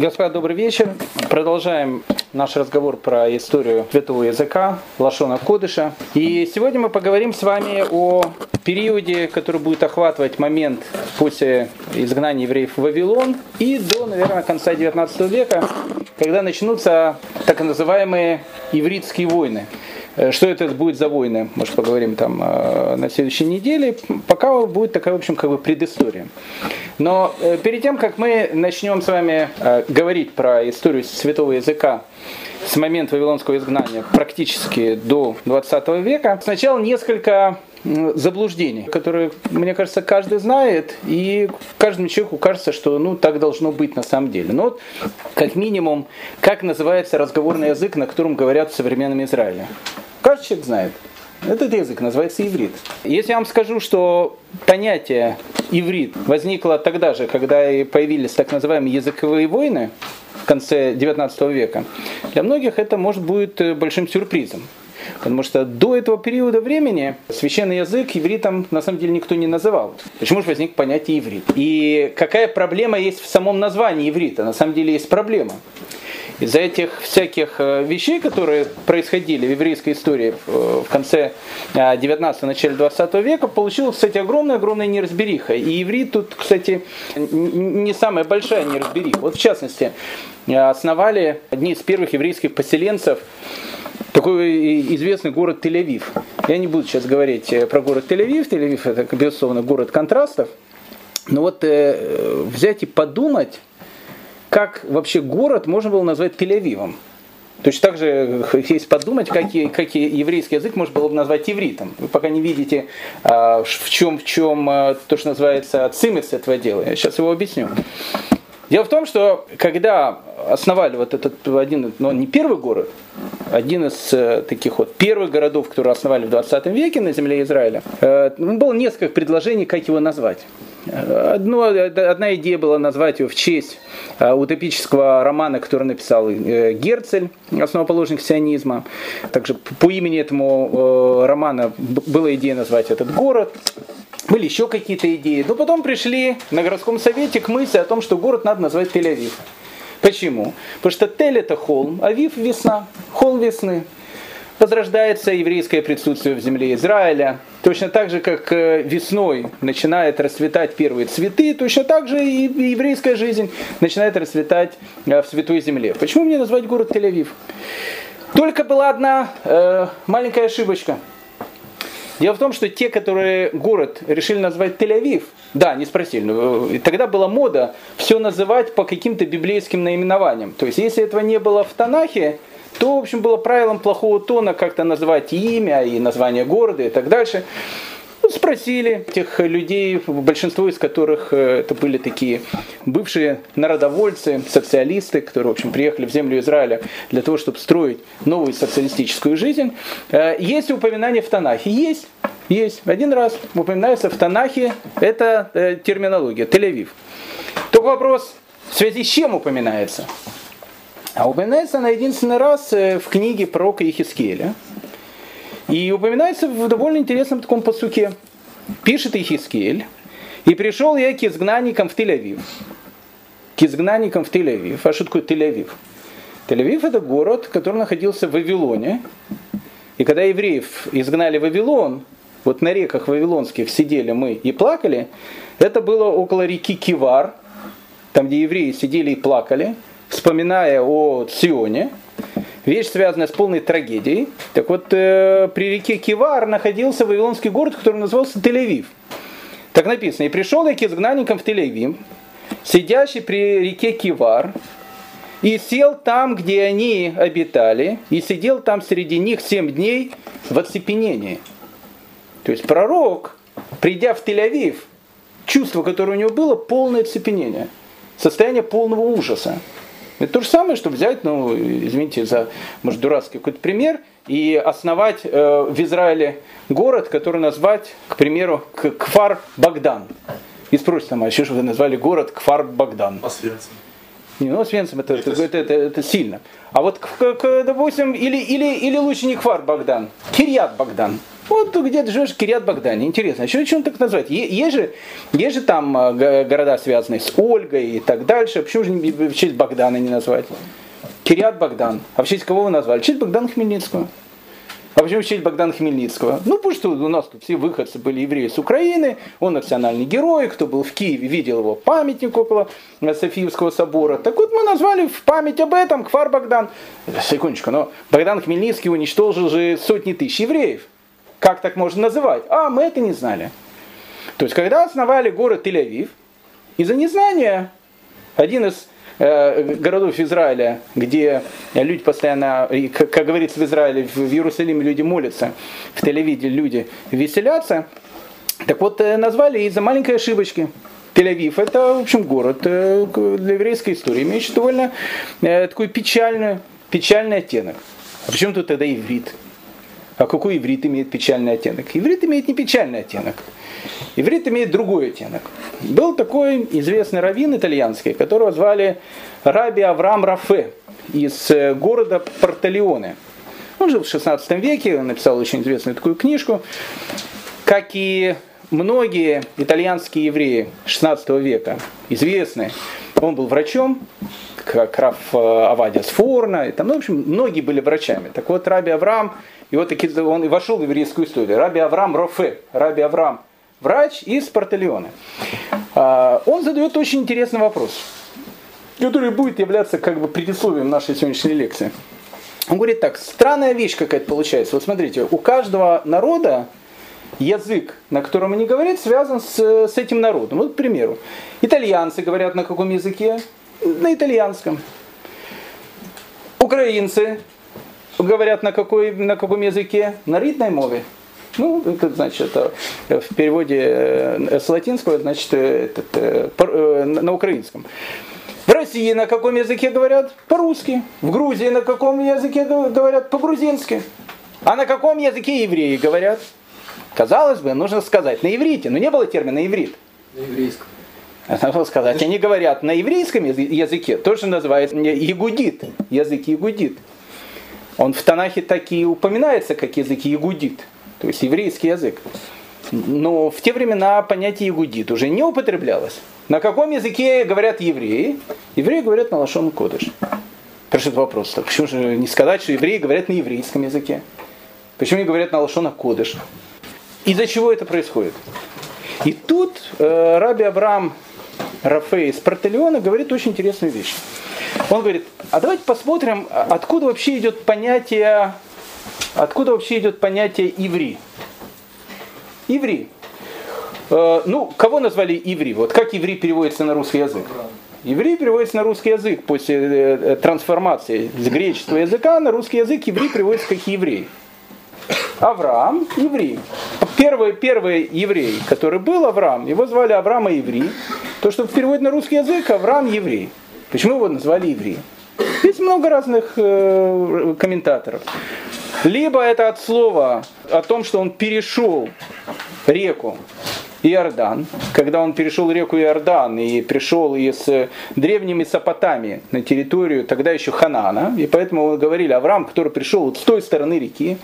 Господа, добрый вечер. Продолжаем наш разговор про историю святого языка, Лашона Кодыша. И сегодня мы поговорим с вами о периоде, который будет охватывать момент после изгнания евреев в Вавилон и до, наверное, конца 19 века, когда начнутся так называемые ивритские войны. Э, что это будет за войны, может поговорим там э, на следующей неделе. Пока будет такая, в общем, как бы предыстория. Но э, перед тем, как мы начнем с вами говорить про историю святого языка с момента Вавилонского изгнания практически до 20 века, сначала несколько заблуждений, которые, мне кажется, каждый знает, и каждому человеку кажется, что ну, так должно быть на самом деле. Но вот, как минимум, как называется разговорный язык, на котором говорят в современном Израиле. Каждый человек знает. Этот язык называется иврит. Если я вам скажу, что понятие иврит возникло тогда же, когда и появились так называемые языковые войны в конце 19 века, для многих это может быть большим сюрпризом. Потому что до этого периода времени священный язык ивритом на самом деле никто не называл. Почему же возник понятие иврит? И какая проблема есть в самом названии иврита? На самом деле есть проблема. Из-за этих всяких э, вещей, которые происходили в еврейской истории в конце 19 начале 20 века, получилась, кстати, огромная-огромная неразбериха. И иврит тут, кстати, не самая большая неразбериха. Вот в частности, основали одни из первых еврейских поселенцев такой известный город Тель-Авив. Я не буду сейчас говорить э, про город Тель-Авив. Тель-Авив это, безусловно, город контрастов. Но вот э, взять и подумать, как вообще город можно было назвать Тель-Авивом. Точно так же, если подумать, как, как еврейский язык можно было бы назвать ивритом. Вы пока не видите, а, в чем, в чем а, то, что называется цимец этого дела. Я сейчас его объясню. Дело в том, что когда основали вот этот один, но не первый город, один из э, таких вот первых городов, которые основали в 20 веке на земле Израиля, э, было несколько предложений, как его назвать. Одно, одна идея была назвать его в честь э, утопического романа, который написал э, Герцель, основоположник сионизма. Также по имени этому э, романа была идея назвать этот город. Были еще какие-то идеи. Но потом пришли на городском совете к мысли о том, что город надо назвать Тель-Авив. Почему? Потому что Тель это холм, а Авив весна, холм весны возрождается еврейское присутствие в земле Израиля. Точно так же, как э, весной начинает расцветать первые цветы, точно так же и еврейская жизнь начинает расцветать э, в святой земле. Почему мне назвать город Тель-Авив? Только была одна э, маленькая ошибочка. Дело в том, что те, которые город решили назвать Тель-Авив, да, не спросили, но э, тогда была мода все называть по каким-то библейским наименованиям. То есть, если этого не было в Танахе, то, в общем, было правилом плохого тона как-то называть имя и название города и так дальше. Спросили этих людей, большинство из которых э, это были такие бывшие народовольцы, социалисты, которые, в общем, приехали в землю Израиля для того, чтобы строить новую социалистическую жизнь. Э, есть упоминание в Танахе? Есть. Есть. Один раз упоминается в Танахе, это э, терминология, Тель-Авив. Только вопрос, в связи с чем упоминается? А упоминается она единственный раз в книге пророка Ихискеля. И упоминается в довольно интересном таком посуке. Пишет Ихискель. И пришел я к изгнанникам в Тель-Авив. К изгнанникам в Тель-Авив. А что такое Тель-Авив? Тель-Авив это город, который находился в Вавилоне. И когда евреев изгнали в Вавилон, вот на реках вавилонских сидели мы и плакали, это было около реки Кивар, там где евреи сидели и плакали – вспоминая о Сионе, вещь, связанная с полной трагедией. Так вот, э, при реке Кивар находился вавилонский город, который назывался Тель-Авив. Так написано, и пришел я к изгнанникам в Тель-Авив, сидящий при реке Кивар, и сел там, где они обитали, и сидел там среди них семь дней в оцепенении. То есть пророк, придя в Тель-Авив, чувство, которое у него было, полное оцепенение, состояние полного ужаса. Это то же самое, чтобы взять, ну, извините за, может, дурацкий какой-то пример, и основать э, в Израиле город, который назвать, к примеру, Кфар Богдан. И спросят там, а еще что вы назвали город Кфар Богдан? Освенцим. Не, ну Освенцим это, это, это, это, это сильно. А вот, к, к, допустим, или, или, или лучше не Кфар Богдан, Кирьят Богдан. Вот где ты живешь, Кириат Богдане. Интересно, а что, он так называет? Есть же, есть же там э, города, связанные с Ольгой и так дальше. Почему же в честь Богдана не назвать? Кириат Богдан. А в честь кого вы назвали? В честь Богдана Хмельницкого. А почему в честь Богдана Хмельницкого? Ну, потому что у нас тут все выходцы были евреи с Украины, он национальный герой, кто был в Киеве, видел его памятник около Софиевского собора. Так вот мы назвали в память об этом Кфар Богдан. Секундочку, но Богдан Хмельницкий уничтожил же сотни тысяч евреев. Как так можно называть? А, мы это не знали. То есть, когда основали город Тель-Авив, из-за незнания один из Э, городов Израиля, где люди постоянно, как говорится в Израиле, в Иерусалиме люди молятся, в Тель-Авиве люди веселятся. Так вот, э, назвали из-за маленькой ошибочки. Тель-Авив это, в общем, город э, для еврейской истории, имеющий довольно такой печальный, печальный оттенок. А почему тут тогда иврит? А какой иврит имеет печальный оттенок? Иврит имеет не печальный оттенок. Иврит имеет другой оттенок. Был такой известный раввин итальянский, которого звали Раби Авраам Рафе из э, города Порталеоне. Он жил в 16 веке, он написал очень известную такую книжку. Как и многие итальянские евреи 16 века, известные, он был врачом, как Раф э, Авадия Сфорна, там, ну, в общем, многие были врачами. Так вот, Раби Авраам, и вот таки он и вошел в еврейскую историю. Раби Авраам Рофе, Раби Авраам врач из Порталеоне. А, он задает очень интересный вопрос, который будет являться как бы предисловием нашей сегодняшней лекции. Он говорит так, странная вещь какая-то получается. Вот смотрите, у каждого народа язык, на котором они говорят, связан с, с этим народом. Вот, к примеру, итальянцы говорят на каком языке? На итальянском. Украинцы говорят на, какой, на каком языке? На ритной мове. Ну, это значит, в переводе э, с латинского, значит, это, это, э, на украинском. В России на каком языке говорят? По-русски. В Грузии на каком языке говорят? По-грузински. А на каком языке евреи говорят? Казалось бы, нужно сказать на иврите, но не было термина иврит. На еврейском. Надо сказать, они говорят на еврейском языке, тоже называется ягудит, язык ягудит. Он в Танахе так и упоминается, как язык ягудит то есть еврейский язык. Но в те времена понятие игудит уже не употреблялось. На каком языке говорят евреи? Евреи говорят на лошон кодыш. Спрашивает вопрос, так почему же не сказать, что евреи говорят на еврейском языке? Почему не говорят на лошона кодыш? Из-за чего это происходит? И тут э, Раби Авраам Рафей из Портелеона говорит очень интересную вещь. Он говорит, а давайте посмотрим, откуда вообще идет понятие Откуда вообще идет понятие иври? Иври. Э, ну, кого назвали иври? Вот как иври переводится на русский язык? Иври переводится на русский язык после э, трансформации с греческого языка на русский язык иври переводится как еврей. Авраам – еврей. Первый, первый еврей, который был Авраам, его звали Авраам и еврей. То, что в переводе на русский язык, Авраам – еврей. Почему его назвали еврей? Есть много разных э, комментаторов. Либо это от слова о том, что он перешел реку Иордан, когда он перешел реку Иордан и пришел из древней Месопотамии на территорию тогда еще Ханана, и поэтому мы говорили Авраам, который пришел с той стороны реки,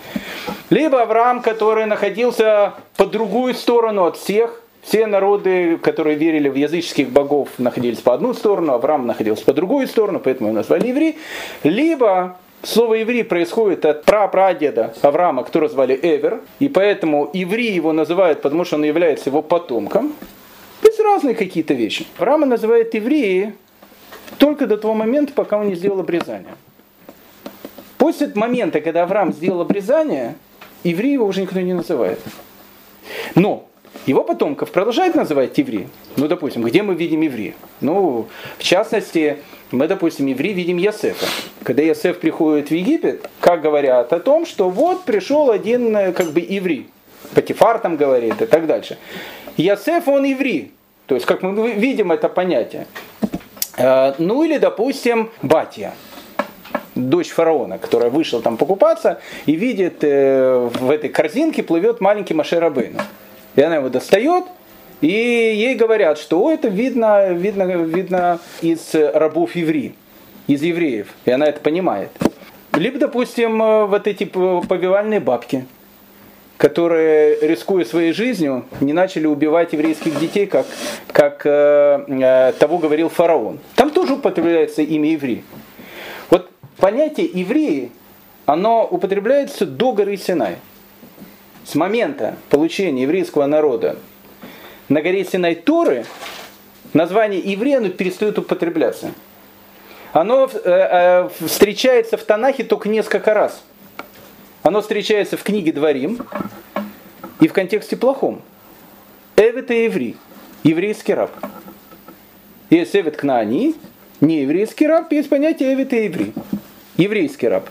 либо Авраам, который находился по другую сторону от всех, все народы, которые верили в языческих богов, находились по одну сторону, Авраам находился по другую сторону, поэтому его назвали евреи. Либо Слово еврей происходит от прапрадеда Авраама, которого звали Эвер, и поэтому еврей его называют, потому что он является его потомком. Есть разные какие-то вещи. Авраама называют евреи только до того момента, пока он не сделал обрезание. После момента, когда Авраам сделал обрезание, евреи его уже никто не называет. Но его потомков продолжают называть евреи. Ну, допустим, где мы видим еврея? Ну, в частности, мы, допустим, евреи видим Ясефа. Когда Ясеф приходит в Египет, как говорят о том, что вот пришел один э, как бы еврей. Патифар там говорит и так дальше. Ясеф, он еврей. То есть, как мы видим это понятие. Э, ну или, допустим, Батия дочь фараона, которая вышла там покупаться и видит э, в этой корзинке плывет маленький Машерабейну. И она его достает, и ей говорят, что это видно, видно, видно из рабов евреев, из евреев. И она это понимает. Либо, допустим, вот эти повивальные бабки, которые, рискуя своей жизнью, не начали убивать еврейских детей, как, как э, э, того говорил фараон. Там тоже употребляется имя еврей. Вот понятие евреи, оно употребляется до горы Синай. С момента получения еврейского народа на горе Синай Торы название еврея оно перестает употребляться. Оно э, э, встречается в Танахе только несколько раз. Оно встречается в книге Дворим и в контексте плохом. Эвет и еврей, еврейский раб. Есть Эвет Кнаани, не еврейский раб, есть понятие Эвет и еврей, еврейский раб.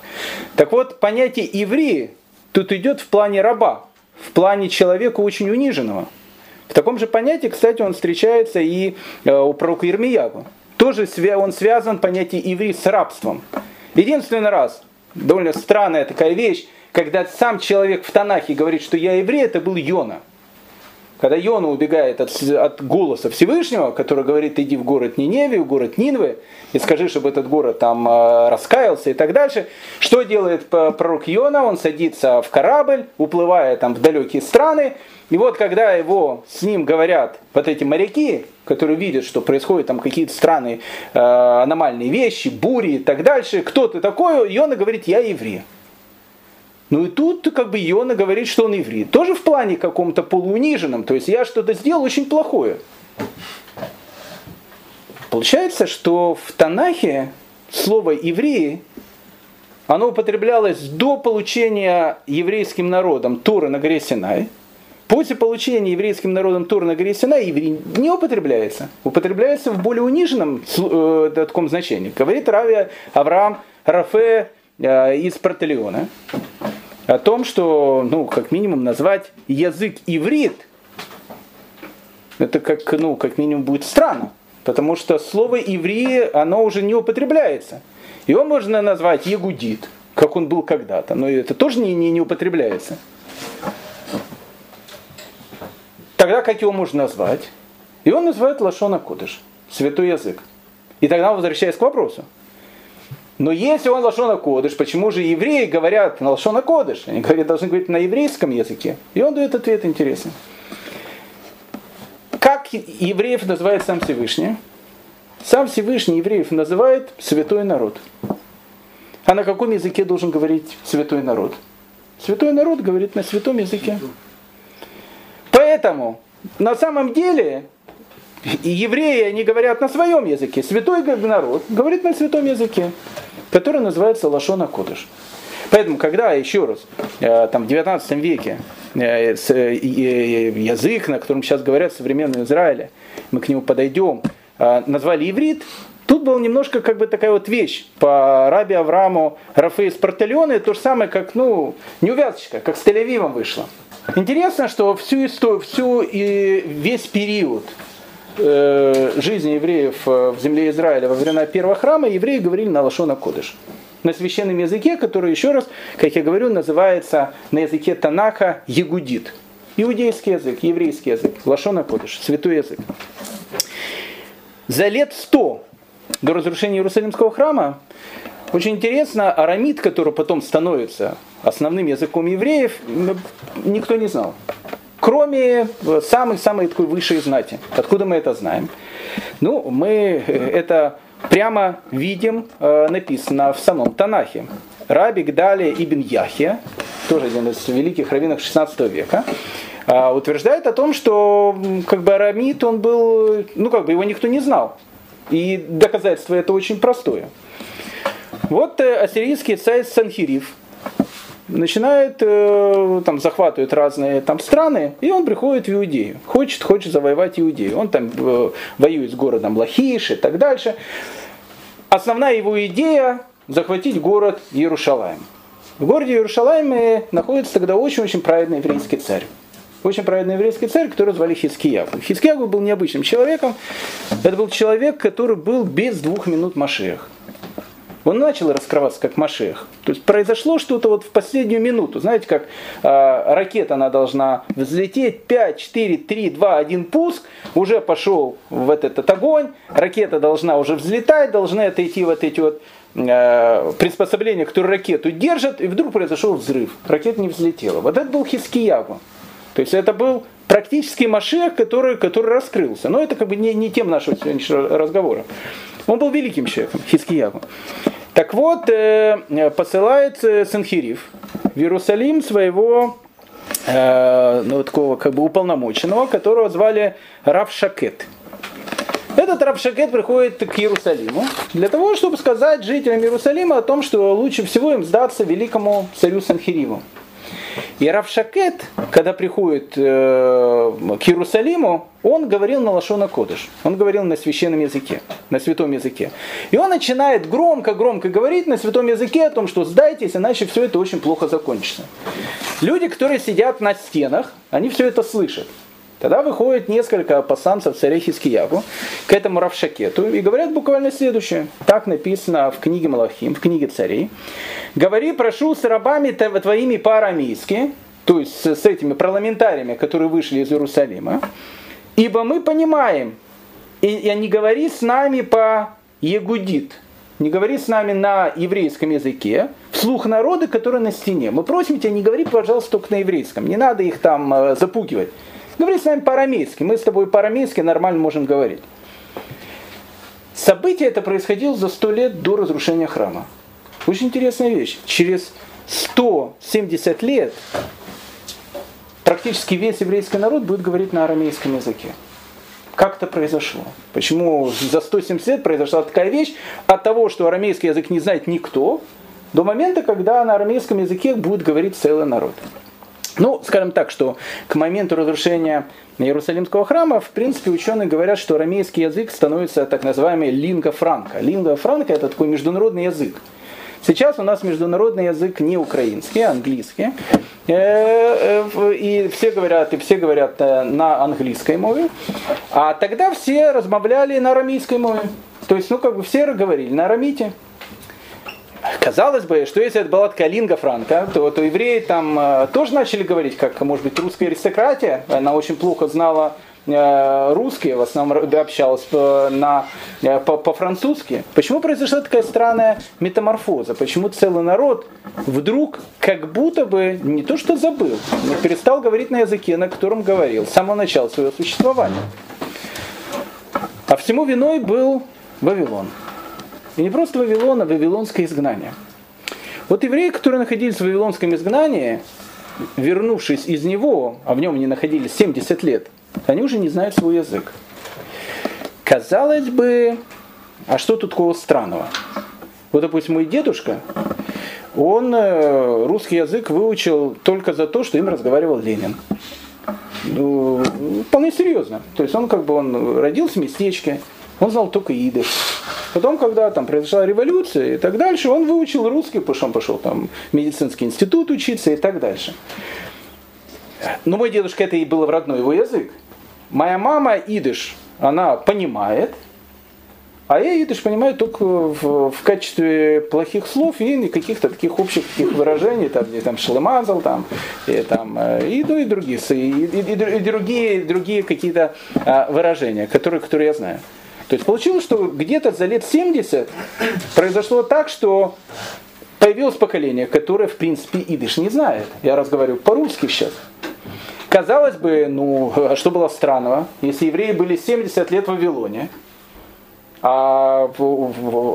Так вот, понятие евреи тут идет в плане раба, в плане человека очень униженного. Таком же понятии, кстати, он встречается и э, у пророка Ермиягу. Тоже он связан понятие еврей с рабством. Единственный раз, довольно странная такая вещь, когда сам человек в Танахе говорит, что я еврей, это был Йона. Когда Йона убегает от, от голоса Всевышнего, который говорит, иди в город Ниневию, в город Нинвы, и скажи, чтобы этот город там э, раскаялся и так дальше. Что делает пророк Йона? Он садится в корабль, уплывая там в далекие страны, и вот когда его с ним говорят вот эти моряки, которые видят, что происходят там какие-то странные э, аномальные вещи, бури и так дальше, кто ты такой? Йона говорит, я еврей. Ну и тут как бы Иона говорит, что он еврей. Тоже в плане каком-то полууниженном. То есть я что-то сделал очень плохое. Получается, что в Танахе слово «евреи» оно употреблялось до получения еврейским народом Торы на горе Синай. После получения еврейским народом Торы на горе Синай еврей не употребляется. Употребляется в более униженном э, таком значении. Говорит Рави Авраам Рафе из Протелиона о том, что, ну, как минимум назвать язык иврит, это как, ну, как минимум будет странно, потому что слово иври, оно уже не употребляется. Его можно назвать ягудит, как он был когда-то, но это тоже не, не, не употребляется. Тогда как его можно назвать? И он называет Лашона Кодыш, святой язык. И тогда возвращаясь к вопросу, но если он лошона кодыш, почему же евреи говорят на лошона кодыш? Они говорят, должны говорить на еврейском языке. И он дает ответ интересный. Как евреев называет сам Всевышний? Сам Всевышний евреев называет святой народ. А на каком языке должен говорить святой народ? Святой народ говорит на святом языке. Поэтому на самом деле евреи, они говорят на своем языке. Святой народ говорит на святом языке который называется Лашона Кодыш. Поэтому, когда, еще раз, э, там, в 19 веке э, э, язык, на котором сейчас говорят в современном Израиле, мы к нему подойдем, назвали иврит, Тут была немножко как бы такая вот вещь по Раби Аврааму Рафе из Портальоне, то же самое, как, ну, неувязочка, как с Тель-Авивом вышло. Интересно, что всю историю, всю и весь период Э, жизни евреев э, в земле Израиля во времена первого храма, евреи говорили на Лашона Кодыш. На священном языке, который, еще раз, как я говорю, называется на языке Танаха Ягудит. Иудейский язык, еврейский язык, Лашона Кодыш, святой язык. За лет сто до разрушения Иерусалимского храма очень интересно, арамид, который потом становится основным языком евреев, никто не знал кроме самой-самой такой высшей знати. Откуда мы это знаем? Ну, мы э, это прямо видим, э, написано в самом Танахе. Раби Гдалия ибн Яхия, тоже один из великих раввинов 16 века, э, утверждает о том, что как бы арамит, он был, ну как бы его никто не знал. И доказательство это очень простое. Вот ассирийский царь Санхирив, начинает, э, там, захватывает разные там страны, и он приходит в Иудею. Хочет, хочет завоевать Иудею. Он там э, воюет с городом Лахиш и так дальше. Основная его идея – захватить город Иерушалаем. В городе Иерушалайме находится тогда очень-очень праведный еврейский царь. Очень праведный еврейский царь, который звали Хискиягу. Хискиягу был необычным человеком. Это был человек, который был без двух минут Машех он начал раскрываться как Машех. То есть произошло что-то вот в последнюю минуту. Знаете, как э, ракета, она должна взлететь, 5, 4, 3, 2, 1 пуск, уже пошел в этот, этот огонь, ракета должна уже взлетать, должны отойти вот эти вот э, приспособления, которые ракету держат, и вдруг произошел взрыв. Ракета не взлетела. Вот это был Хискиягу. То есть это был практически Машех, который, который раскрылся. Но это как бы не, не тем нашего сегодняшнего разговора. Он был великим человеком, Хискиягу. Так вот, э, посылает Санхирив в Иерусалим своего э, ну, такого как бы уполномоченного, которого звали Рав Шакет. Этот Рабшакет приходит к Иерусалиму для того, чтобы сказать жителям Иерусалима о том, что лучше всего им сдаться великому царю Санхириву. И Равшакет, когда приходит э, к Иерусалиму, он говорил на Лашона Кодыш. Он говорил на священном языке, на святом языке. И он начинает громко-громко говорить на святом языке о том, что сдайтесь, иначе все это очень плохо закончится. Люди, которые сидят на стенах, они все это слышат. Тогда выходит несколько пасанцев царя Хискиягу к этому Равшакету и говорят буквально следующее. Так написано в книге Малахим, в книге царей. «Говори, прошу, с рабами твоими по-арамейски, то есть с этими парламентариями, которые вышли из Иерусалима, ибо мы понимаем, и, и не говори с нами по-егудит, не говори с нами на еврейском языке, вслух народы, которые на стене. Мы просим тебя, не говори, пожалуйста, только на еврейском, не надо их там э, запугивать. Говори с нами по-арамейски. Мы с тобой по-арамейски нормально можем говорить. Событие это происходило за сто лет до разрушения храма. Очень интересная вещь. Через 170 лет практически весь еврейский народ будет говорить на арамейском языке. Как это произошло? Почему за 170 лет произошла такая вещь от того, что арамейский язык не знает никто, до момента, когда на арамейском языке будет говорить целый народ. Ну, скажем так, что к моменту разрушения Иерусалимского храма, в принципе, ученые говорят, что арамейский язык становится так называемый линга франка. Линга франка это такой международный язык. Сейчас у нас международный язык не украинский, а английский. Э, э, и все говорят, и все говорят э, на английской мове. А тогда все размовляли на арамейской мове. То есть, ну, как бы все говорили на арамите. Казалось бы, что если это была такая линга франка, то, то евреи там э, тоже начали говорить, как, может быть, русская аристократия. Она очень плохо знала э, русский, в основном общалась по, на, э, по, по-французски. Почему произошла такая странная метаморфоза? Почему целый народ вдруг как будто бы не то что забыл, но перестал говорить на языке, на котором говорил с самого начала своего существования? А всему виной был Вавилон. И не просто Вавилон, а Вавилонское изгнание. Вот евреи, которые находились в Вавилонском изгнании, вернувшись из него, а в нем они находились 70 лет, они уже не знают свой язык. Казалось бы, а что тут такого странного? Вот, допустим, мой дедушка, он э, русский язык выучил только за то, что им разговаривал Ленин. Ну, вполне серьезно. То есть он как бы он родился в местечке, он знал только идыш. Потом, когда там произошла революция и так дальше, он выучил русский, потому что он пошел там в медицинский институт учиться и так дальше. Но мой дедушка это и было в родной его язык. Моя мама идыш, она понимает, а я идыш понимаю только в, в качестве плохих слов и каких-то таких общих таких выражений, там, где там шлемазал, там, и, там, э, и, ну, и другие, и, и, и другие, другие какие-то а, выражения, которые, которые я знаю. То есть получилось, что где-то за лет 70 произошло так, что появилось поколение, которое, в принципе, идыш не знает. Я разговариваю по-русски сейчас. Казалось бы, ну, а что было странного, если евреи были 70 лет в Вавилоне, а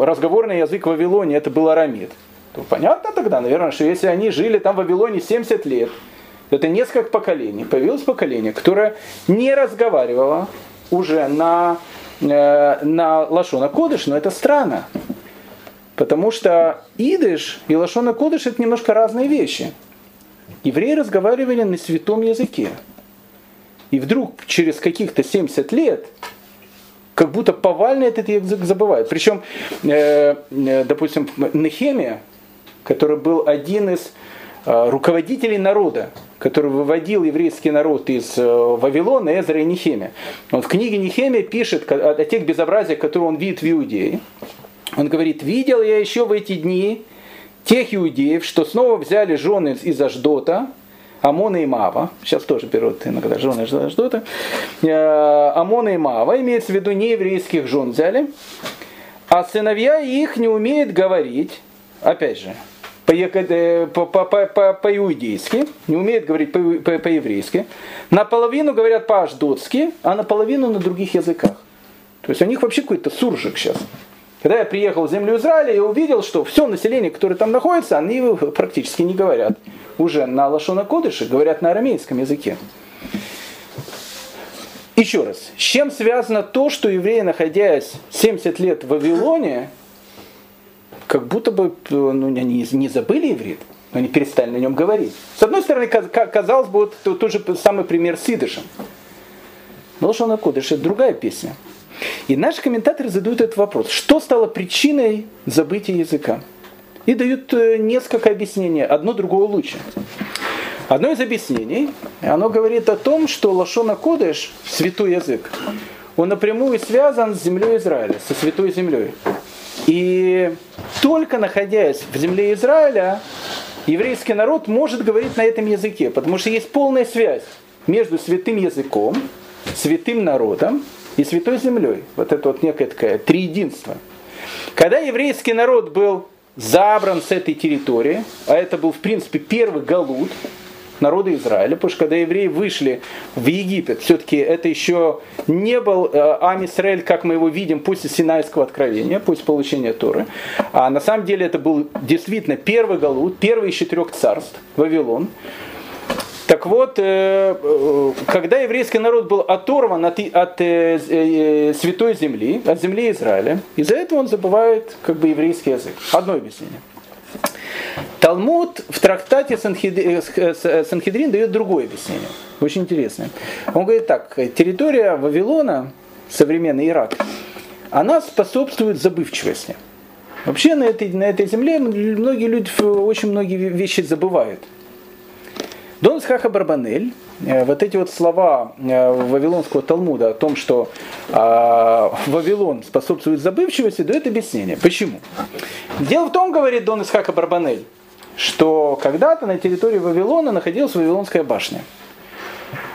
разговорный язык в Вавилоне это был арамид, то понятно тогда, наверное, что если они жили там в Вавилоне 70 лет, это несколько поколений, появилось поколение, которое не разговаривало уже на на Лашона Кодыш, но это странно. Потому что идыш и Лашона Кодыш это немножко разные вещи. Евреи разговаривали на святом языке. И вдруг через каких-то 70 лет как будто повально этот язык забывают. Причем, э, э, допустим, Нехемия, который был один из руководителей народа, который выводил еврейский народ из э, Вавилона, Эзра и Нехемия. Он в книге Нехемия пишет о, тех безобразиях, которые он видит в Иудее. Он говорит, видел я еще в эти дни тех иудеев, что снова взяли жены из Аждота, Амона и Мава, сейчас тоже берут иногда жены из Аждота, э, Амона и Мава, имеется в виду не еврейских жен взяли, а сыновья их не умеют говорить, опять же, по-иудейски, не умеют говорить по-еврейски, наполовину говорят по-аждотски, а наполовину на других языках. То есть у них вообще какой-то суржик сейчас. Когда я приехал в землю Израиля, я увидел, что все население, которое там находится, они практически не говорят. Уже на Лашона Кодыше говорят на арамейском языке. Еще раз, с чем связано то, что евреи, находясь 70 лет в Вавилоне, как будто бы ну, они не забыли иврит, но они перестали на нем говорить. С одной стороны, казалось бы, вот тот же самый пример с идышем. Лошона Кодыш – это другая песня. И наши комментаторы задают этот вопрос. Что стало причиной забытия языка? И дают э, несколько объяснений, одно другого лучше. Одно из объяснений, оно говорит о том, что Лашона Кодыш, святой язык, он напрямую связан с землей Израиля, со святой землей. И только находясь в земле Израиля, еврейский народ может говорить на этом языке, потому что есть полная связь между святым языком, святым народом и святой землей. Вот это вот некое такое триединство. Когда еврейский народ был забран с этой территории, а это был в принципе первый галут, народа Израиля, потому что когда евреи вышли в Египет, все-таки это еще не был э, как мы его видим после Синайского откровения, после получения Торы, а на самом деле это был действительно первый Галут, первый из четырех царств, Вавилон. Так вот, э, э, когда еврейский народ был оторван от, от святой земли, от земли Израиля, из-за этого он забывает как бы еврейский язык. Одно объяснение. Талмуд в трактате э, э, Санхедрин дает другое объяснение, очень интересное. Он говорит так, территория Вавилона, современный Ирак, она способствует забывчивости. Вообще на этой, на этой земле многие люди очень многие вещи забывают. Дон Схаха Барбанель, э, вот эти вот слова Вавилонского Талмуда о том, что а, Вавилон способствует забывчивости, дает объяснение. Почему? Дело в том, говорит Дон Исхака Барбанель, что когда-то на территории Вавилона находилась Вавилонская башня.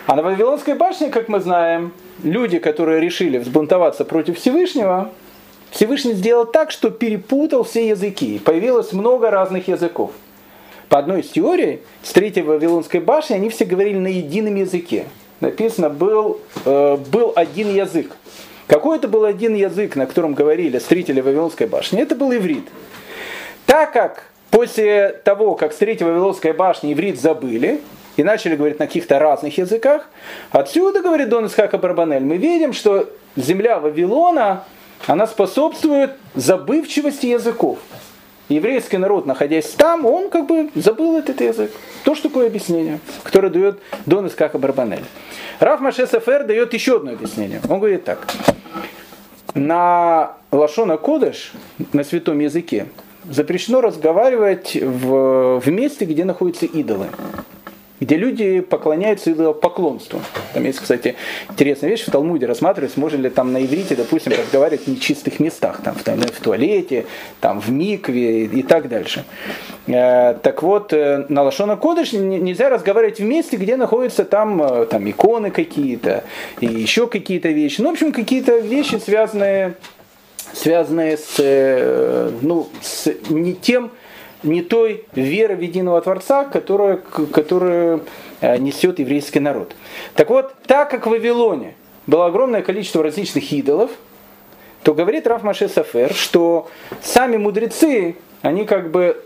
А на Вавилонской башне, как мы знаем, люди, которые решили взбунтоваться против Всевышнего, Всевышний сделал так, что перепутал все языки. Появилось много разных языков. По одной из теорий, с третьей Вавилонской башни они все говорили на едином языке. Написано, был, э, был один язык. Какой это был один язык, на котором говорили строители Вавилонской башни? Это был иврит. Так как После того, как с третьей Вавилонской башни иврит забыли и начали говорить на каких-то разных языках, отсюда, говорит Дон Исхака Барбанель, мы видим, что земля Вавилона, она способствует забывчивости языков. Еврейский народ, находясь там, он как бы забыл этот язык. То, что такое объяснение, которое дает Дон Исхака Барбанель. Раф Маше Сафер дает еще одно объяснение. Он говорит так. На Лашона Кодыш, на святом языке, запрещено разговаривать в, в месте, где находятся идолы где люди поклоняются идолопоклонству. Там есть, кстати, интересная вещь в Талмуде рассматривается, можно ли там на иврите, допустим, разговаривать в нечистых местах, там, в, там, в туалете, там, в микве и так дальше. Э, так вот, э, на Лашона Кодыш нельзя разговаривать в месте, где находятся там, э, там иконы какие-то и еще какие-то вещи. Ну, в общем, какие-то вещи, связанные связанные с, э, ну, с не тем, не той верой в единого Творца, которая, которую э, несет еврейский народ. Так вот, так как в Вавилоне было огромное количество различных идолов, то говорит Раф Маше Сафер, что сами мудрецы, они как бы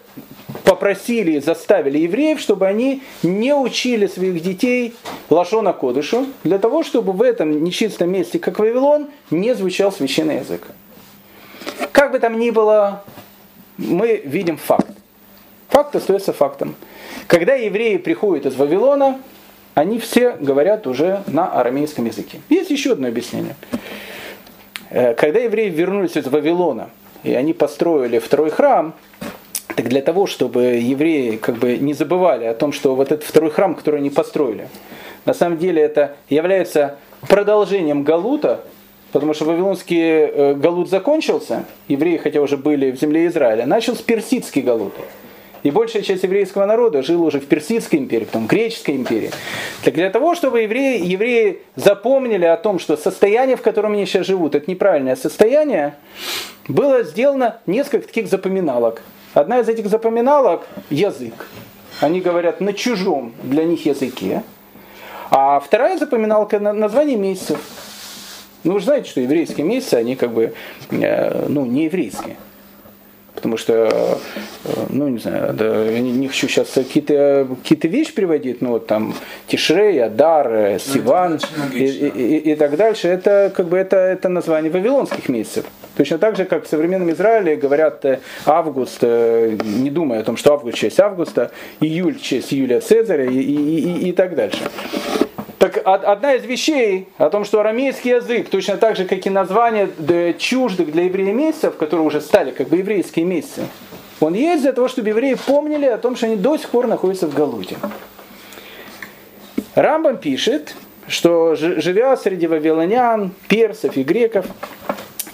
попросили, заставили евреев, чтобы они не учили своих детей лашона кодышу, для того, чтобы в этом нечистом месте, как Вавилон, не звучал священный язык. Как бы там ни было, мы видим факт. Факт остается фактом. Когда евреи приходят из Вавилона, они все говорят уже на арамейском языке. Есть еще одно объяснение. Э, когда евреи вернулись из Вавилона, и они построили второй храм, так для того, чтобы евреи как бы не забывали о том, что вот этот второй храм, который они построили, на самом деле это является продолжением Галута, Потому что вавилонский э, галут закончился, евреи, хотя уже были в земле Израиля, начался персидский галут. И большая часть еврейского народа жила уже в Персидской империи, потом в Греческой империи. Так для того, чтобы евреи, евреи запомнили о том, что состояние, в котором они сейчас живут, это неправильное состояние, было сделано несколько таких запоминалок. Одна из этих запоминалок – язык. Они говорят на чужом для них языке. А вторая запоминалка – название месяцев. Ну, вы же знаете, что еврейские месяцы, они как бы, э, ну, не еврейские. Потому что, э, ну, не знаю, да, я не, не хочу сейчас какие-то какие вещи приводить, ну, вот там Тишрей, Адар, э, ну, Сиван и, и, и, и так дальше. Это как бы это, это название вавилонских месяцев. Точно так же, как в современном Израиле говорят август, не думая о том, что август в честь августа, июль в честь Юлия Цезаря и, и, и, и так дальше. Так одна из вещей о том, что арамейский язык, точно так же, как и название чуждых для евреев месяцев, которые уже стали как бы еврейские месяцы, он есть для того, чтобы евреи помнили о том, что они до сих пор находятся в Галуте. Рамбам пишет, что живя среди вавилонян, персов и греков,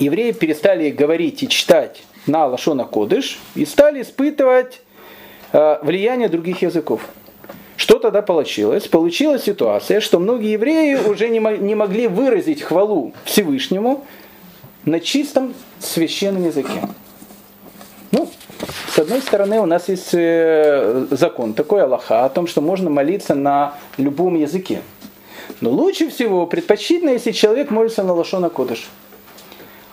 евреи перестали говорить и читать на Лашона Кодыш и стали испытывать э, влияние других языков. Что тогда получилось? Получилась ситуация, что многие евреи уже не, не могли выразить хвалу Всевышнему на чистом священном языке. Ну, с одной стороны, у нас есть э, закон, такой Аллаха, о том, что можно молиться на любом языке. Но лучше всего, предпочтительно, если человек молится на Лашона Кодыш.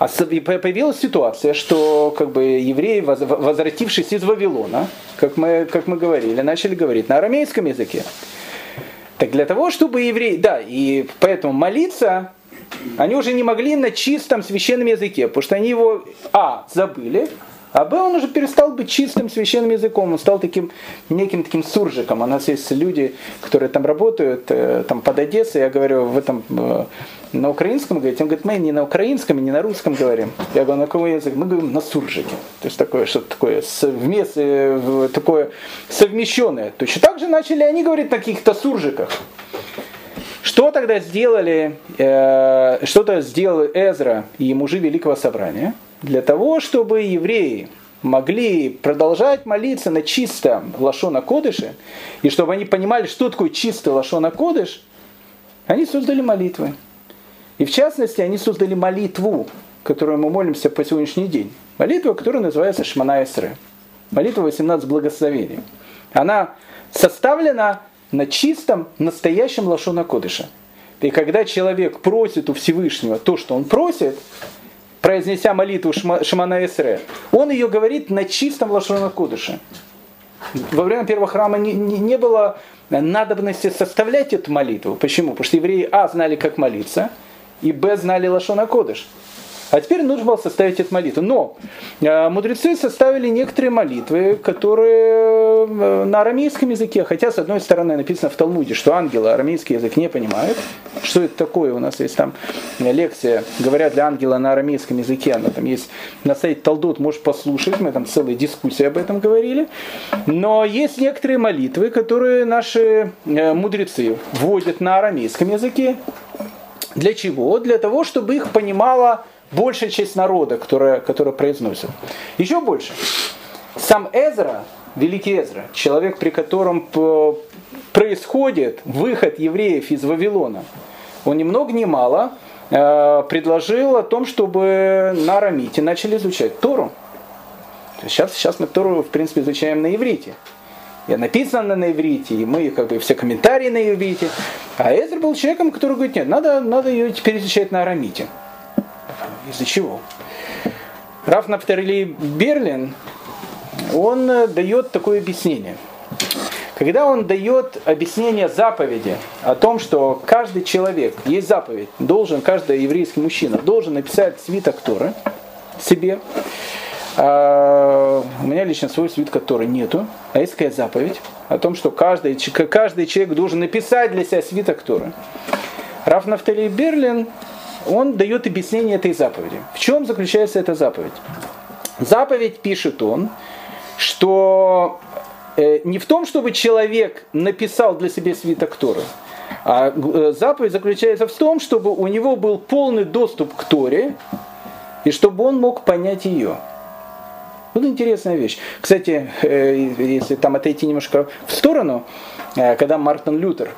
А появилась ситуация, что как бы, евреи, возвратившись из Вавилона, как мы, как мы говорили, начали говорить на арамейском языке. Так для того, чтобы евреи, да, и поэтому молиться, они уже не могли на чистом священном языке, потому что они его, а, забыли, а Б, он уже перестал быть чистым священным языком, он стал таким неким таким суржиком. У нас есть люди, которые там работают, э, там под Одессой, я говорю, в этом э, на украинском говорить, он говорит, мы не на украинском не на русском говорим. Я говорю, на каком языке? Мы говорим на суржике. То есть такое, что-то такое, совместное, э, такое совмещенное. Точно так же начали они говорить на каких-то суржиках. Что тогда сделали, э, что-то сделал Эзра и мужи Великого Собрания? для того, чтобы евреи могли продолжать молиться на чистом Лашона Кодыше, и чтобы они понимали, что такое чистый Лашона Кодыш, они создали молитвы. И в частности, они создали молитву, которую мы молимся по сегодняшний день. Молитва, которая называется Шмана Эсре. Молитва 18 благословений. Она составлена на чистом, настоящем Лашона Кодыша. И когда человек просит у Всевышнего то, что он просит, произнеся молитву Шамана Эсре, он ее говорит на чистом лошона кудыше. Во время первого храма не, не, не было надобности составлять эту молитву. Почему? Потому что евреи, а, знали, как молиться, и, б, знали лошона кодыш. А теперь нужно было составить эту молитву. Но э, мудрецы составили некоторые молитвы, которые э, на арамейском языке, хотя с одной стороны написано в Талмуде, что ангелы арамейский язык не понимают. Что это такое? У нас есть там лекция, говорят для ангела на арамейском языке, она там есть на сайте Талдот, можешь послушать, мы там целые дискуссии об этом говорили. Но есть некоторые молитвы, которые наши э, мудрецы вводят на арамейском языке. Для чего? Для того, чтобы их понимала большая часть народа, которая, которая произносит. Еще больше. Сам Эзра, великий Эзра, человек, при котором происходит выход евреев из Вавилона, он ни много ни мало э, предложил о том, чтобы на арамите начали изучать Тору. Сейчас, сейчас мы Тору, в принципе, изучаем на иврите. Я написано на иврите, и мы как бы все комментарии на иврите. А Эзра был человеком, который говорит, нет, надо, надо ее теперь изучать на арамите. Из-за чего? Раф Нафтарли Берлин, он э, дает такое объяснение. Когда он дает объяснение заповеди о том, что каждый человек, есть заповедь, должен, каждый еврейский мужчина должен написать свиток Торы себе. А, у меня лично свой свиток Торы нету, а есть такая заповедь о том, что каждый, каждый человек должен написать для себя свиток Торы. Раф Нафтали Берлин он дает объяснение этой заповеди. В чем заключается эта заповедь? Заповедь, пишет он, что э, не в том, чтобы человек написал для себя свиток Торы, а э, заповедь заключается в том, чтобы у него был полный доступ к Торе, и чтобы он мог понять ее. Вот интересная вещь. Кстати, если там отойти немножко в сторону, когда Мартин Лютер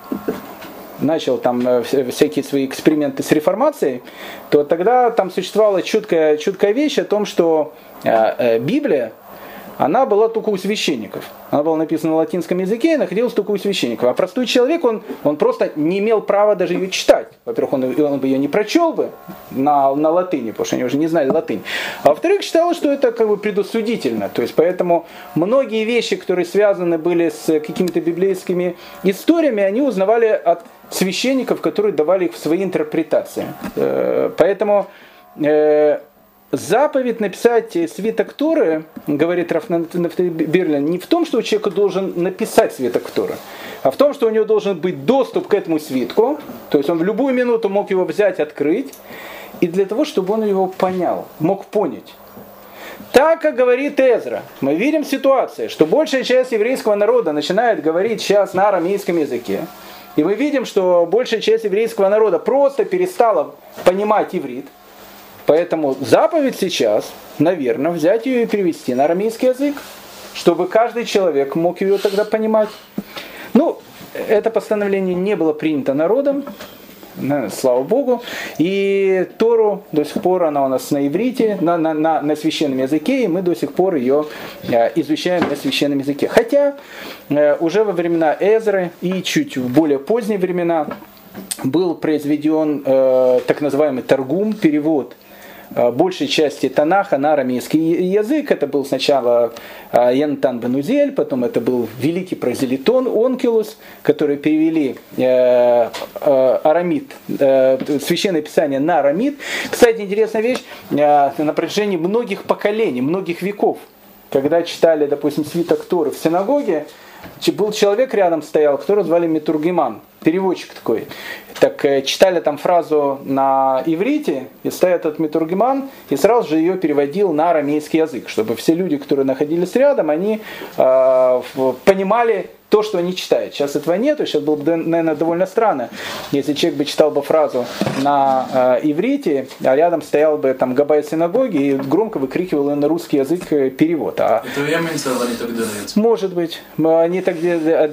начал там всякие свои эксперименты с реформацией, то тогда там существовала чуткая, чуткая вещь о том, что Библия она была только у священников. Она была написана на латинском языке и находилась только у священников. А простой человек, он, он просто не имел права даже ее читать. Во-первых, он, он бы ее не прочел бы на, на латыни, потому что они уже не знали латынь. А во-вторых, считал, что это как бы предосудительно. То есть поэтому многие вещи, которые связаны были с какими-то библейскими историями, они узнавали от священников, которые давали их в свои интерпретации. Э, поэтому э, Заповедь написать свиток Торы, говорит Рафнафтали Берлин, не в том, что человек должен написать свиток Торы, а в том, что у него должен быть доступ к этому свитку, то есть он в любую минуту мог его взять, открыть, и для того, чтобы он его понял, мог понять. Так, как говорит Эзра, мы видим ситуацию, что большая часть еврейского народа начинает говорить сейчас на арамейском языке, и мы видим, что большая часть еврейского народа просто перестала понимать иврит, Поэтому заповедь сейчас, наверное, взять ее и перевести на арамейский язык, чтобы каждый человек мог ее тогда понимать. Ну, это постановление не было принято народом, слава Богу. И Тору до сих пор она у нас на иврите, на, на, на, на священном языке, и мы до сих пор ее э, изучаем на священном языке. Хотя э, уже во времена Эзры и чуть в более поздние времена был произведен э, так называемый торгум, перевод Э, большей части Танаха на арамейский язык. Это был сначала э, Янтан Бенузель, потом это был великий прозелитон Онкилус, который перевели э, арамид, священное писание на арамид. Кстати, интересная вещь, на протяжении многих поколений, многих веков, когда читали, допустим, свиток Торы в синагоге, был человек рядом стоял, которого звали Метургиман, переводчик такой. Так э, читали там фразу на иврите, и стоит этот Метургиман, и сразу же ее переводил на арамейский язык, чтобы все люди, которые находились рядом, они э, понимали то, что они читают. Сейчас этого нету, сейчас было бы, наверное, довольно странно, если человек бы читал бы фразу на э, иврите, а рядом стоял бы там габай синагоги и громко выкрикивал на русский язык э, перевод. А, это веменцев они так делают? Может быть. Они так,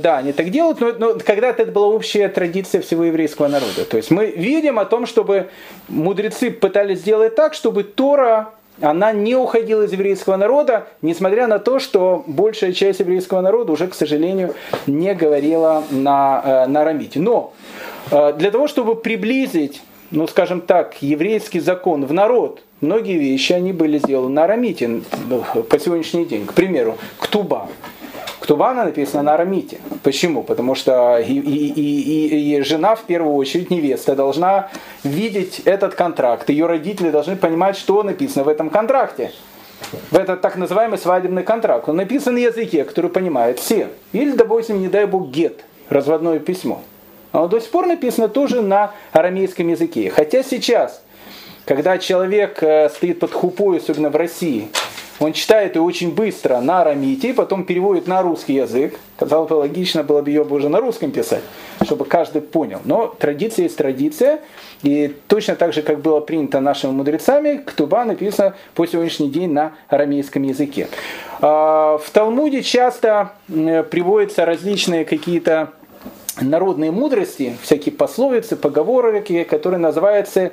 да, они так делают, но, но когда-то это была общая традиция всего еврейского народа. То есть мы видим о том, чтобы мудрецы пытались сделать так, чтобы Тора она не уходила из еврейского народа, несмотря на то, что большая часть еврейского народа уже, к сожалению, не говорила на, э, на арамите. Но э, для того, чтобы приблизить, ну скажем так, еврейский закон в народ, многие вещи, они были сделаны на арамите по сегодняшний день. К примеру, ктуба. Ктубана написано на арамите. Почему? Потому что и, и, и, и жена, в первую очередь, невеста, должна видеть этот контракт. Ее родители должны понимать, что написано в этом контракте. В этот так называемый свадебный контракт. Он написан на языке, который понимают все. Или, допустим, не дай бог, гет, разводное письмо. Оно до сих пор написано тоже на арамейском языке. Хотя сейчас, когда человек э, стоит под хупой, особенно в России, он читает ее очень быстро на арамите, потом переводит на русский язык. Казалось бы, логично было бы ее уже на русском писать, чтобы каждый понял. Но традиция есть традиция. И точно так же, как было принято нашими мудрецами, Ктуба написано по сегодняшний день на арамейском языке. А, в Талмуде часто приводятся различные какие-то народные мудрости, всякие пословицы, поговорки, которые называются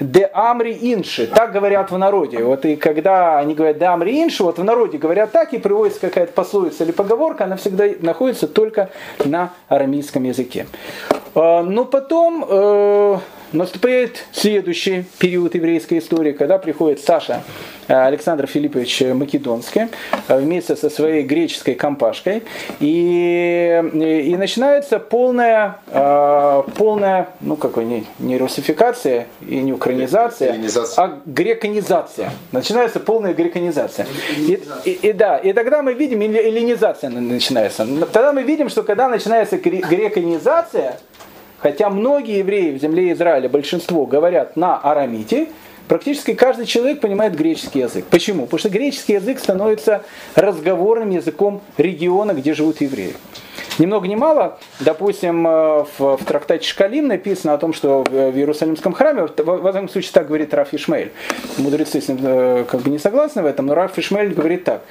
«де амри инши», так говорят в народе. Вот и когда они говорят «де амри инши», вот в народе говорят так, и приводится какая-то пословица или поговорка, она всегда находится только на арамейском языке. А, но потом э, наступает следующий период еврейской истории, когда приходит Саша э, Александр Филиппович Македонский э, вместе со своей греческой компашкой. И, и начинается полная, э, полная ну какой, не, не русификация и не украинизация, а греконизация. Начинается полная греконизация. И, и, и, да, и тогда мы видим, эллинизация начинается. Тогда мы видим, что когда начинается греконизация, Хотя многие евреи в земле Израиля, большинство, говорят на арамите, практически каждый человек понимает греческий язык. Почему? Потому что греческий язык становится разговорным языком региона, где живут евреи. Ни много ни мало, допустим, в, в трактате Шкалим написано о том, что в Иерусалимском храме, в, этом случае так говорит Раф Ишмаэль, мудрецы с ним как бы не согласны в этом, но Раф Ишмаэль говорит так,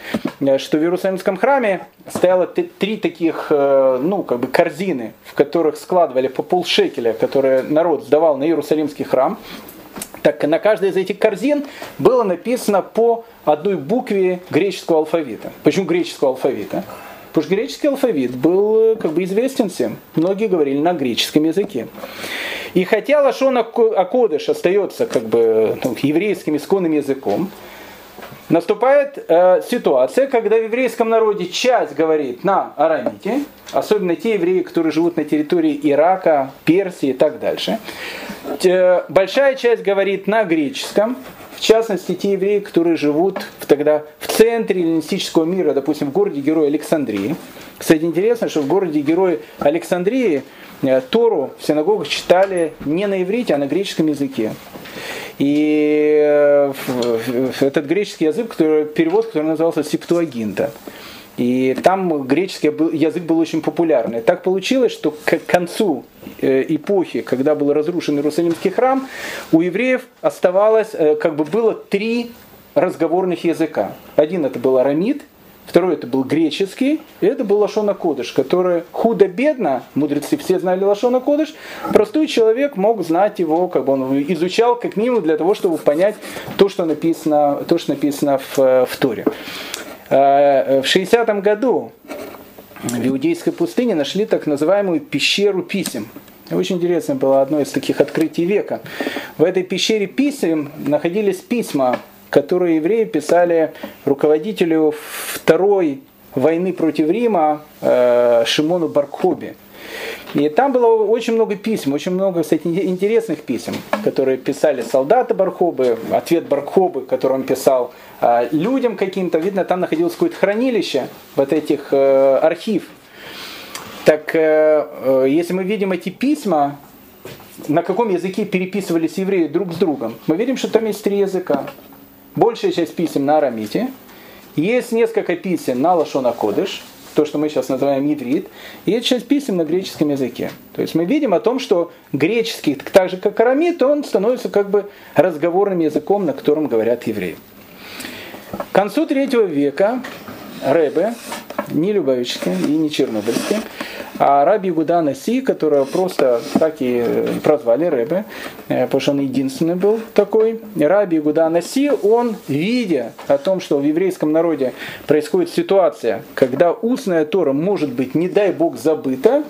что в Иерусалимском храме стояло три таких, ну, как бы корзины, в которых складывали по полшекеля, которые народ сдавал на Иерусалимский храм, так на каждой из этих корзин было написано по одной букве греческого алфавита. Почему греческого алфавита? Потому что греческий алфавит был как бы известен всем. Многие говорили на греческом языке. И хотя Лашон Акодыш остается как бы ну, еврейским исконным языком, наступает э, ситуация, когда в еврейском народе часть говорит на арамите, особенно те евреи, которые живут на территории Ирака, Персии и так дальше. Большая часть говорит на греческом, в частности, те евреи, которые живут в, тогда в центре эллинистического мира, допустим, в городе Герой Александрии. Кстати, интересно, что в городе Герой Александрии э, Тору в синагогах читали не на иврите, а на греческом языке. И э, этот греческий язык, который, перевод, который назывался Септуагинта. И там греческий язык был очень популярный. Так получилось, что к концу э, эпохи, когда был разрушен Иерусалимский храм, у евреев оставалось, э, как бы было три разговорных языка. Один это был арамид, Второй это был греческий, и это был Лашона Кодыш, который худо-бедно, мудрецы все знали Лашона Кодыш, простой человек мог знать его, как бы он изучал как минимум для того, чтобы понять то, что написано, то, что написано в, в Торе. Э, в 60-м году в Иудейской пустыне нашли так называемую пещеру писем. Очень интересно было одно из таких открытий века. В этой пещере писем находились письма которые евреи писали руководителю второй войны против Рима э, Шимону Баркхоби. И там было очень много писем, очень много, кстати, интересных писем, которые писали солдаты Бархобы, ответ Бархобы, который он писал э, людям каким-то. Видно, там находилось какое-то хранилище, вот этих э, архив. Так если мы видим эти письма, на каком языке переписывались евреи друг с другом, мы видим, что там есть три языка. Большая часть писем на арамите. Есть несколько писем на лашона кодыш, то, что мы сейчас называем иврит, и есть часть писем на греческом языке. То есть мы видим о том, что греческий, так же как арамит, он становится как бы разговорным языком, на котором говорят евреи. К концу третьего века Рэбе, не Любавичский и не Чернобыльский, а Раби Гуда Наси, которого просто так и прозвали Рэбе, э, потому что он единственный был такой, Раби Гуда Наси, он, видя о том, что в еврейском народе происходит ситуация, когда устная Тора может быть, не дай Бог, забыта,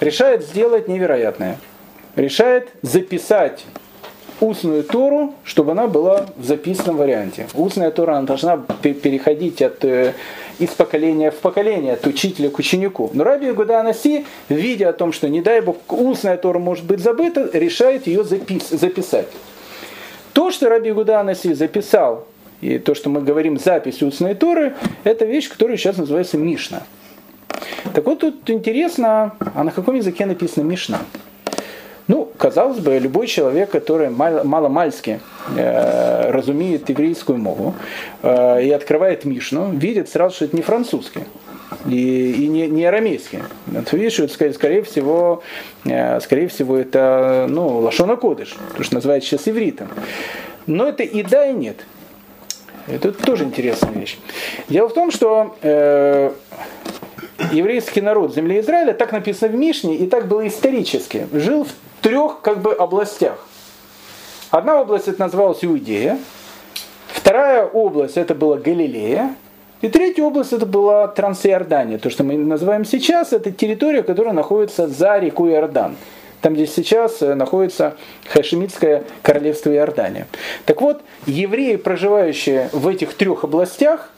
решает сделать невероятное. Решает записать устную Тору, чтобы она была в записанном варианте. Устная Тора она должна переходить от э, из поколения в поколение, от учителя к ученику. Но Раби Гуда Анаси, видя о том, что, не дай Бог, устная Тора может быть забыта, решает ее запис, записать. То, что Раби Гуда Анаси записал, и то, что мы говорим запись устной Торы, это вещь, которая сейчас называется Мишна. Так вот, тут интересно, а на каком языке написана Мишна? Ну, казалось бы, любой человек, который маломальски э, разумеет еврейскую мову э, и открывает Мишну, видит сразу, что это не французский и, и не, не арамейский. Ты видишь, это, скорее всего, э, скорее всего, это ну, лашона то, что называют сейчас ивритом. Но это и да, и нет. Это тоже интересная вещь. Дело в том, что э, еврейский народ земли Израиля, так написано в Мишне, и так было исторически, жил в трех как бы областях. Одна область это называлась Иудея, вторая область это была Галилея, и третья область это была Трансиордания. То, что мы называем сейчас, это территория, которая находится за рекой Иордан. Там, где сейчас э, находится Хашемитское королевство Иордания. Так вот, евреи, проживающие в этих трех областях,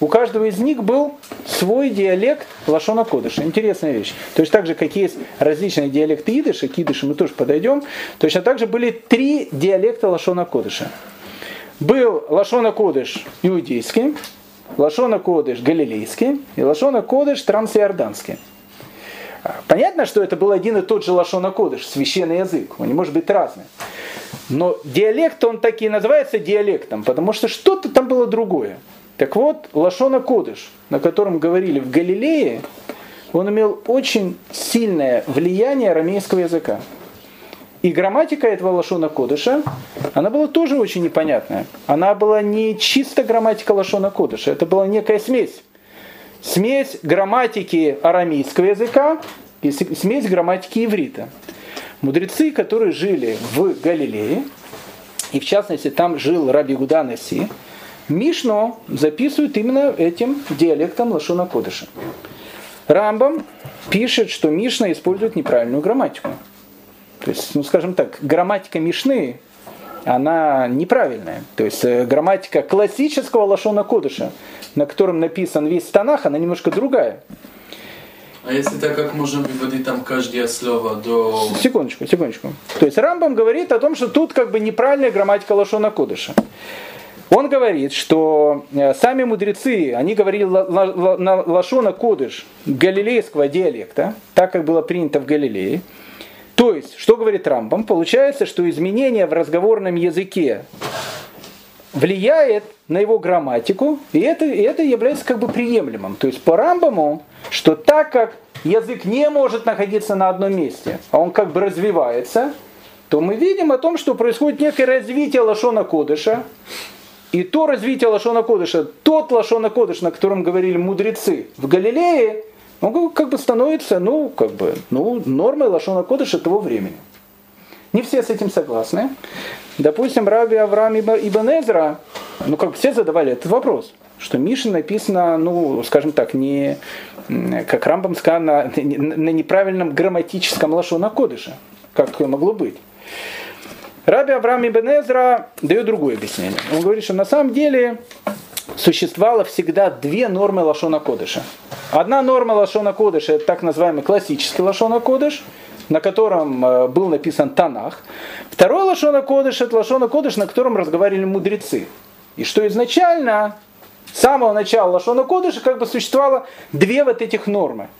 у каждого из них был свой диалект Лашона Кодыша. Интересная вещь. То есть так же, как есть различные диалекты идыша, к идышу мы тоже подойдем, точно так же были три диалекта Лашона Кодыша. Был Лашона Кодыш иудейский, Лашона Кодыш галилейский и Лашона Кодыш трансиорданский. Понятно, что это был один и тот же Лашона Кодыш, священный язык, он не может быть разный. Но диалект, он так и называется диалектом, потому что что-то там было другое. Так вот, Лашона Кодыш, на котором говорили в Галилее, он имел очень сильное влияние арамейского языка. И грамматика этого Лашона Кодыша, она была тоже очень непонятная. Она была не чисто грамматика Лашона Кодыша, это была некая смесь. Смесь грамматики арамейского языка и смесь грамматики иврита. Мудрецы, которые жили в Галилее, и в частности там жил Раби Гуда Наси, Мишно записывают именно этим диалектом Лашона Кодыша. Рамбам пишет, что Мишна использует неправильную грамматику. То есть, ну скажем так, грамматика Мишны, она неправильная. То есть э, грамматика классического Лашона Кодыша, на котором написан весь Танах, она немножко другая. А если так, как можем выводить там каждое слово до... Секундочку, секундочку. То есть Рамбам говорит о том, что тут как бы неправильная грамматика Лашона Кодыша. Он говорит, что э, сами мудрецы, они говорили на лашона кодыш галилейского диалекта, так как было принято в Галилее. То есть, что говорит Рамбам? Получается, что изменение в разговорном языке влияет на его грамматику, и это, и это является как бы приемлемым. То есть по Рамбаму, что так как язык не может находиться на одном месте, а он как бы развивается, то мы видим о том, что происходит некое развитие Лашона Кодыша, и то развитие Лашона Кодыша, тот Лашона Кодыш, на котором говорили мудрецы в Галилее, он как бы становится, ну, как бы, ну, нормой Лашона Кодыша того времени. Не все с этим согласны. Допустим, Раби Авраам Ибн Эзра, ну, как бы все задавали этот вопрос, что Миша написано, ну, скажем так, не, как Рамбам сказал, на, на неправильном грамматическом Лашона Кодыша. Как такое могло быть? Раби Авраам Ибн дает другое объяснение. Он говорит, что на самом деле существовало всегда две нормы Лашона Кодыша. Одна норма Лашона Кодыша – это так называемый классический Лашона Кодыш, на котором э, был написан Танах. Второй Лашона Кодыш – это Лашона Кодыш, на котором разговаривали мудрецы. И что изначально, с самого начала Лашона Кодыша как бы существовало две вот этих нормы –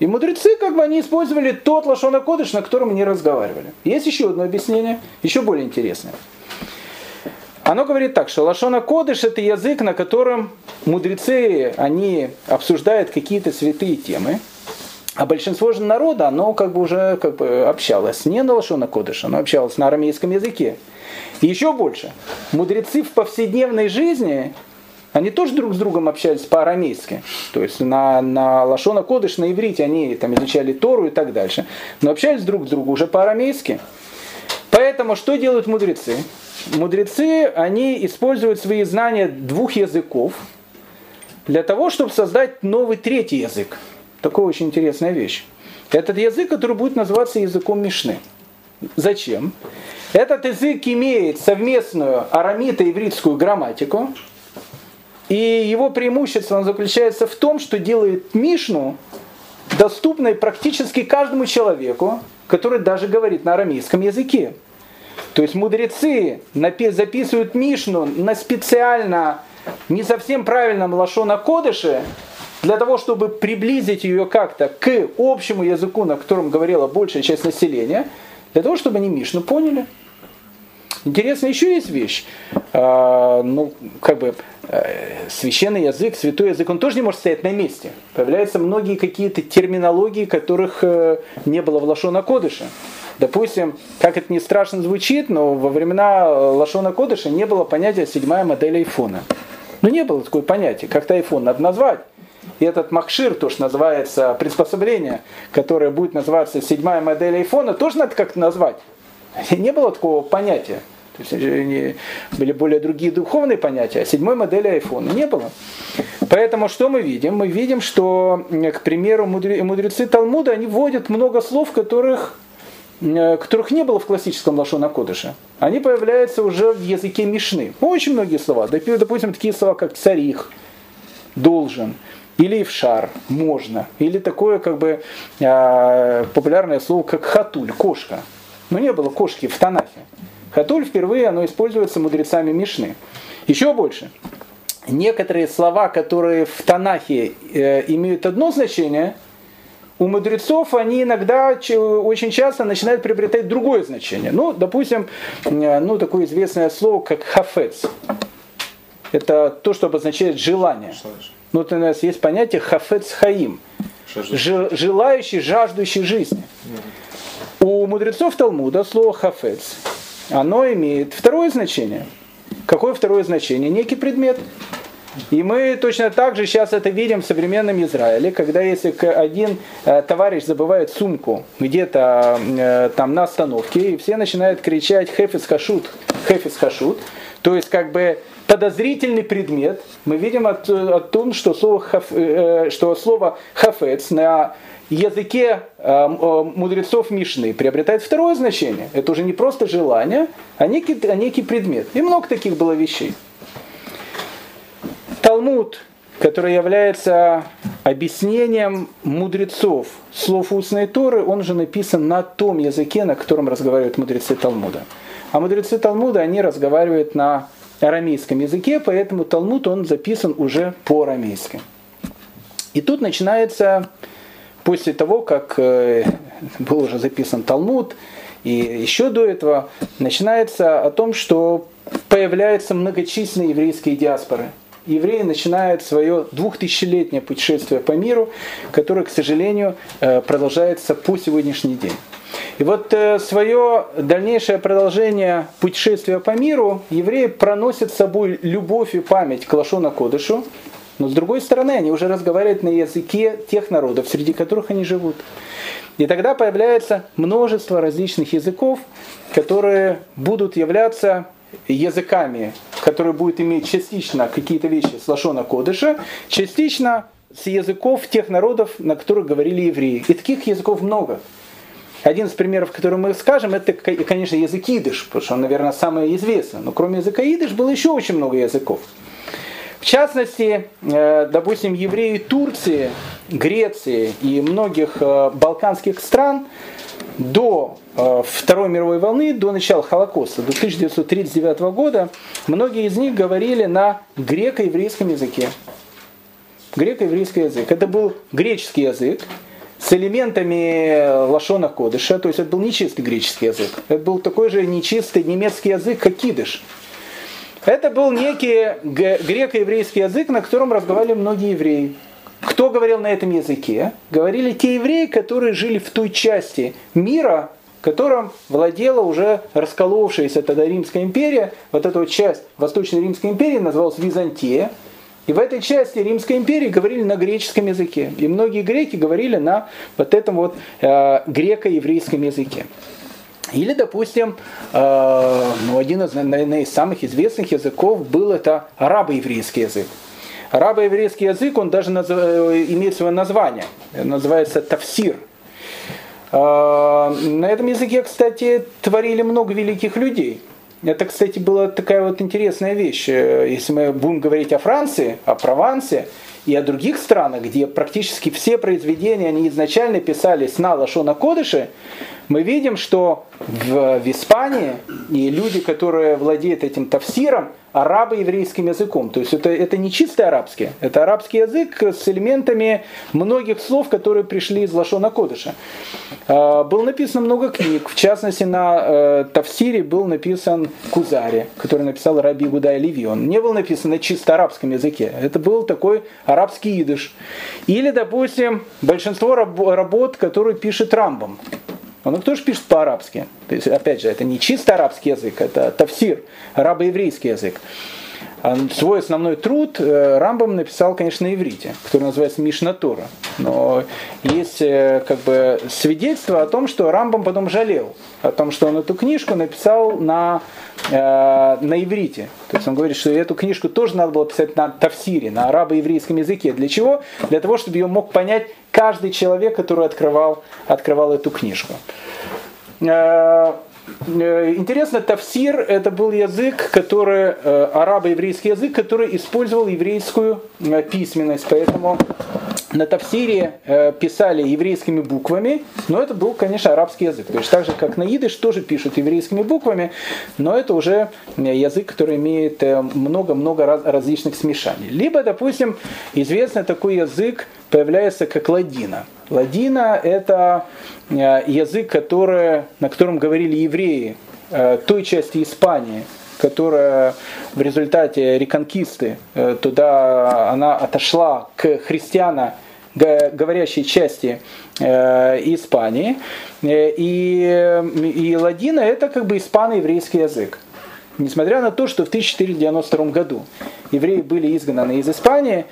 и мудрецы, как бы, они использовали тот лошона кодыш, на котором они разговаривали. Есть еще одно объяснение, еще более интересное. Оно говорит так, что кодыш это язык, на котором мудрецы, они обсуждают какие-то святые темы, а большинство же народа, оно как бы уже как бы общалось не на лошона кодыш, оно общалось на арамейском языке. И еще больше, мудрецы в повседневной жизни, они тоже друг с другом общались по-арамейски. То есть на, на Лашона Кодыш, на иврите они там изучали Тору и так дальше. Но общались друг с другом уже по-арамейски. Поэтому что делают мудрецы? Мудрецы, они используют свои знания двух языков для того, чтобы создать новый третий язык. Такая очень интересная вещь. Этот язык, который будет называться языком Мишны. Зачем? Этот язык имеет совместную арамито-ивритскую грамматику, и его преимущество заключается в том, что делает Мишну доступной практически каждому человеку, который даже говорит на арамейском языке. То есть мудрецы записывают Мишну на специально не совсем правильном лашона кодыше, для того, чтобы приблизить ее как-то к общему языку, на котором говорила большая часть населения, для того, чтобы они Мишну поняли. Интересно, еще есть вещь. А, ну, как бы Э, священный язык, святой язык, он тоже не может стоять на месте. Появляются многие какие-то терминологии, которых э, не было в Лашона Кодыше. Допустим, как это не страшно звучит, но во времена э, Лашона Кодыша не было понятия седьмая модель айфона. Ну не было такого понятия. Как-то айфон надо назвать. И этот махшир, то, что называется приспособление, которое будет называться седьмая модель айфона, тоже надо как-то назвать. Не было такого понятия. То есть были более другие духовные понятия, а седьмой модели айфона не было. Поэтому что мы видим? Мы видим, что, к примеру, мудрецы Талмуда, они вводят много слов, которых э, которых не было в классическом Лашона Кодыше. Они появляются уже в языке Мишны. Очень многие слова. Допустим, такие слова, как царих, должен, или ившар, можно, или такое как бы э, популярное слово, как хатуль, кошка. Но не было кошки в Танахе. Хатуль впервые оно используется мудрецами Мишны. Еще больше. Некоторые слова, которые в Танахе э, имеют одно значение, у мудрецов они иногда очень часто начинают приобретать другое значение. Ну, допустим, э, ну, такое известное слово, как хафец. Это то, что обозначает желание. Ну, вот у нас есть понятие хафец хаим, желающий, жаждущий жизни. У мудрецов Талмуда слово хафец, оно имеет второе значение. Какое второе значение? Некий предмет. И мы точно так же сейчас это видим в современном Израиле, когда если один э, товарищ забывает сумку где-то э, там на остановке, и все начинают кричать «Хефис хашут», «Хефис хашут», то есть как бы подозрительный предмет, мы видим о, о том, что слово, хаф, э, что слово «хафец» на языке мудрецов Мишны приобретает второе значение. Это уже не просто желание, а некий, а некий предмет. И много таких было вещей. Талмуд, который является объяснением мудрецов слов устной Торы, он же написан на том языке, на котором разговаривают мудрецы Талмуда. А мудрецы Талмуда, они разговаривают на арамейском языке, поэтому Талмуд, он записан уже по-арамейски. И тут начинается, после того, как э, был уже записан Талмуд, и еще до этого, начинается о том, что появляются многочисленные еврейские диаспоры – евреи начинают свое двухтысячелетнее путешествие по миру, которое, к сожалению, э, продолжается по сегодняшний день. И вот э, свое дальнейшее продолжение путешествия по миру евреи проносят с собой любовь и память к Лашона Кодышу, но с другой стороны они уже разговаривают на языке тех народов, среди которых они живут. И тогда появляется множество различных языков, которые будут являться языками, которые будут иметь частично какие-то вещи с лошона кодыша, частично с языков тех народов, на которых говорили евреи. И таких языков много. Один из примеров, который мы скажем, это, конечно, язык идыш, потому что он, наверное, самый известный. Но кроме языка идыш было еще очень много языков. В частности, э, допустим, евреи Турции, Греции и многих э, балканских стран до Э, Второй мировой волны, до начала Холокоста, до 1939 года, многие из них говорили на греко-еврейском языке. Греко-еврейский язык. Это был греческий язык с элементами лашона кодыша, то есть это был нечистый греческий язык. Это был такой же нечистый немецкий язык, как кидыш. Это был некий греко-еврейский язык, на котором разговаривали многие евреи. Кто говорил на этом языке? Говорили те евреи, которые жили в той части мира, которым владела уже расколовшаяся тогда Римская империя. Вот эта вот часть Восточной Римской империи называлась Византия. И в этой части Римской империи говорили на греческом языке. И многие греки говорили на вот этом вот э, греко-еврейском языке. Или, допустим, э, ну, один из, наверное, из самых известных языков был это арабо-еврейский язык. Арабо-еврейский язык, он даже назв... Э, имеет свое название. Называется тавсир – а, на этом языке, кстати, творили много великих людей. Это, кстати, была такая вот интересная вещь. Если мы будем говорить о Франции, о Провансе и о других странах, где практически все произведения, они изначально писались на Лашона Кодыше, мы видим, что в, в Испании и люди, которые владеют этим тавсиром, арабо-еврейским языком. То есть это, это не чистый арабский, это арабский язык с элементами многих слов, которые пришли из Лашона Кодыша. А, было написано много книг, в частности на э, Тавсире был написан Кузари, который написал Раби Гудай Ливи. Он не был написан на чисто арабском языке, это был такой арабский идыш. Или, допустим, большинство работ, которые пишет Рамбом. Он тоже пишет по-арабски. То есть, опять же, это не чисто арабский язык, это тавсир, арабо-еврейский язык. А свой основной труд э, Рамбам написал, конечно, на иврите, который называется Мишнатура. Но есть э, как бы свидетельство о том, что Рамбам потом жалел, о том, что он эту книжку написал на, э, на иврите. То есть он говорит, что эту книжку тоже надо было писать на тавсире, на арабо-еврейском языке. Для чего? Для того, чтобы ее мог понять каждый человек, который открывал, открывал эту книжку. Э, интересно, тавсир это был язык, который, э, арабо-еврейский язык, который использовал еврейскую э, письменность. Поэтому на тавсире писали еврейскими буквами, но это был, конечно, арабский язык. То есть так же, как на идыш, тоже пишут еврейскими буквами, но это уже язык, который имеет много-много различных смешаний. Либо, допустим, известный такой язык появляется как ладина. Ладина – это э, язык, который, на котором говорили евреи э, той части Испании, которая в результате реконкисты э, туда она отошла к христиано говорящей части Испании. И, и ладина это как бы испано-еврейский язык. Несмотря на то, что в 1492 году евреи были изгнаны из Испании,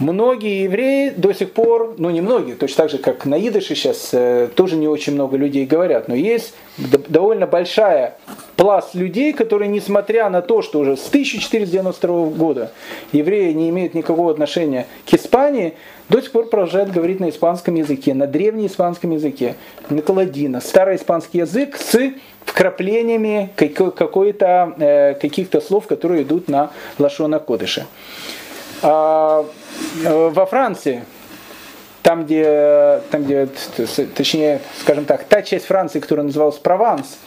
Многие евреи до сих пор, ну не многие, точно так же, как на идыше сейчас э, тоже не очень много людей говорят, но есть довольно большая пласт людей, которые, несмотря на то, что уже с 1492 года евреи не имеют никакого отношения к Испании, до сих пор продолжают говорить на испанском языке, на древнеиспанском языке, на каладина, старый испанский язык с вкраплениями э, каких-то слов, которые идут на лашона кодыша. Э, во Франции, там где, там где, точнее, скажем так, та часть Франции, которая называлась Прованс,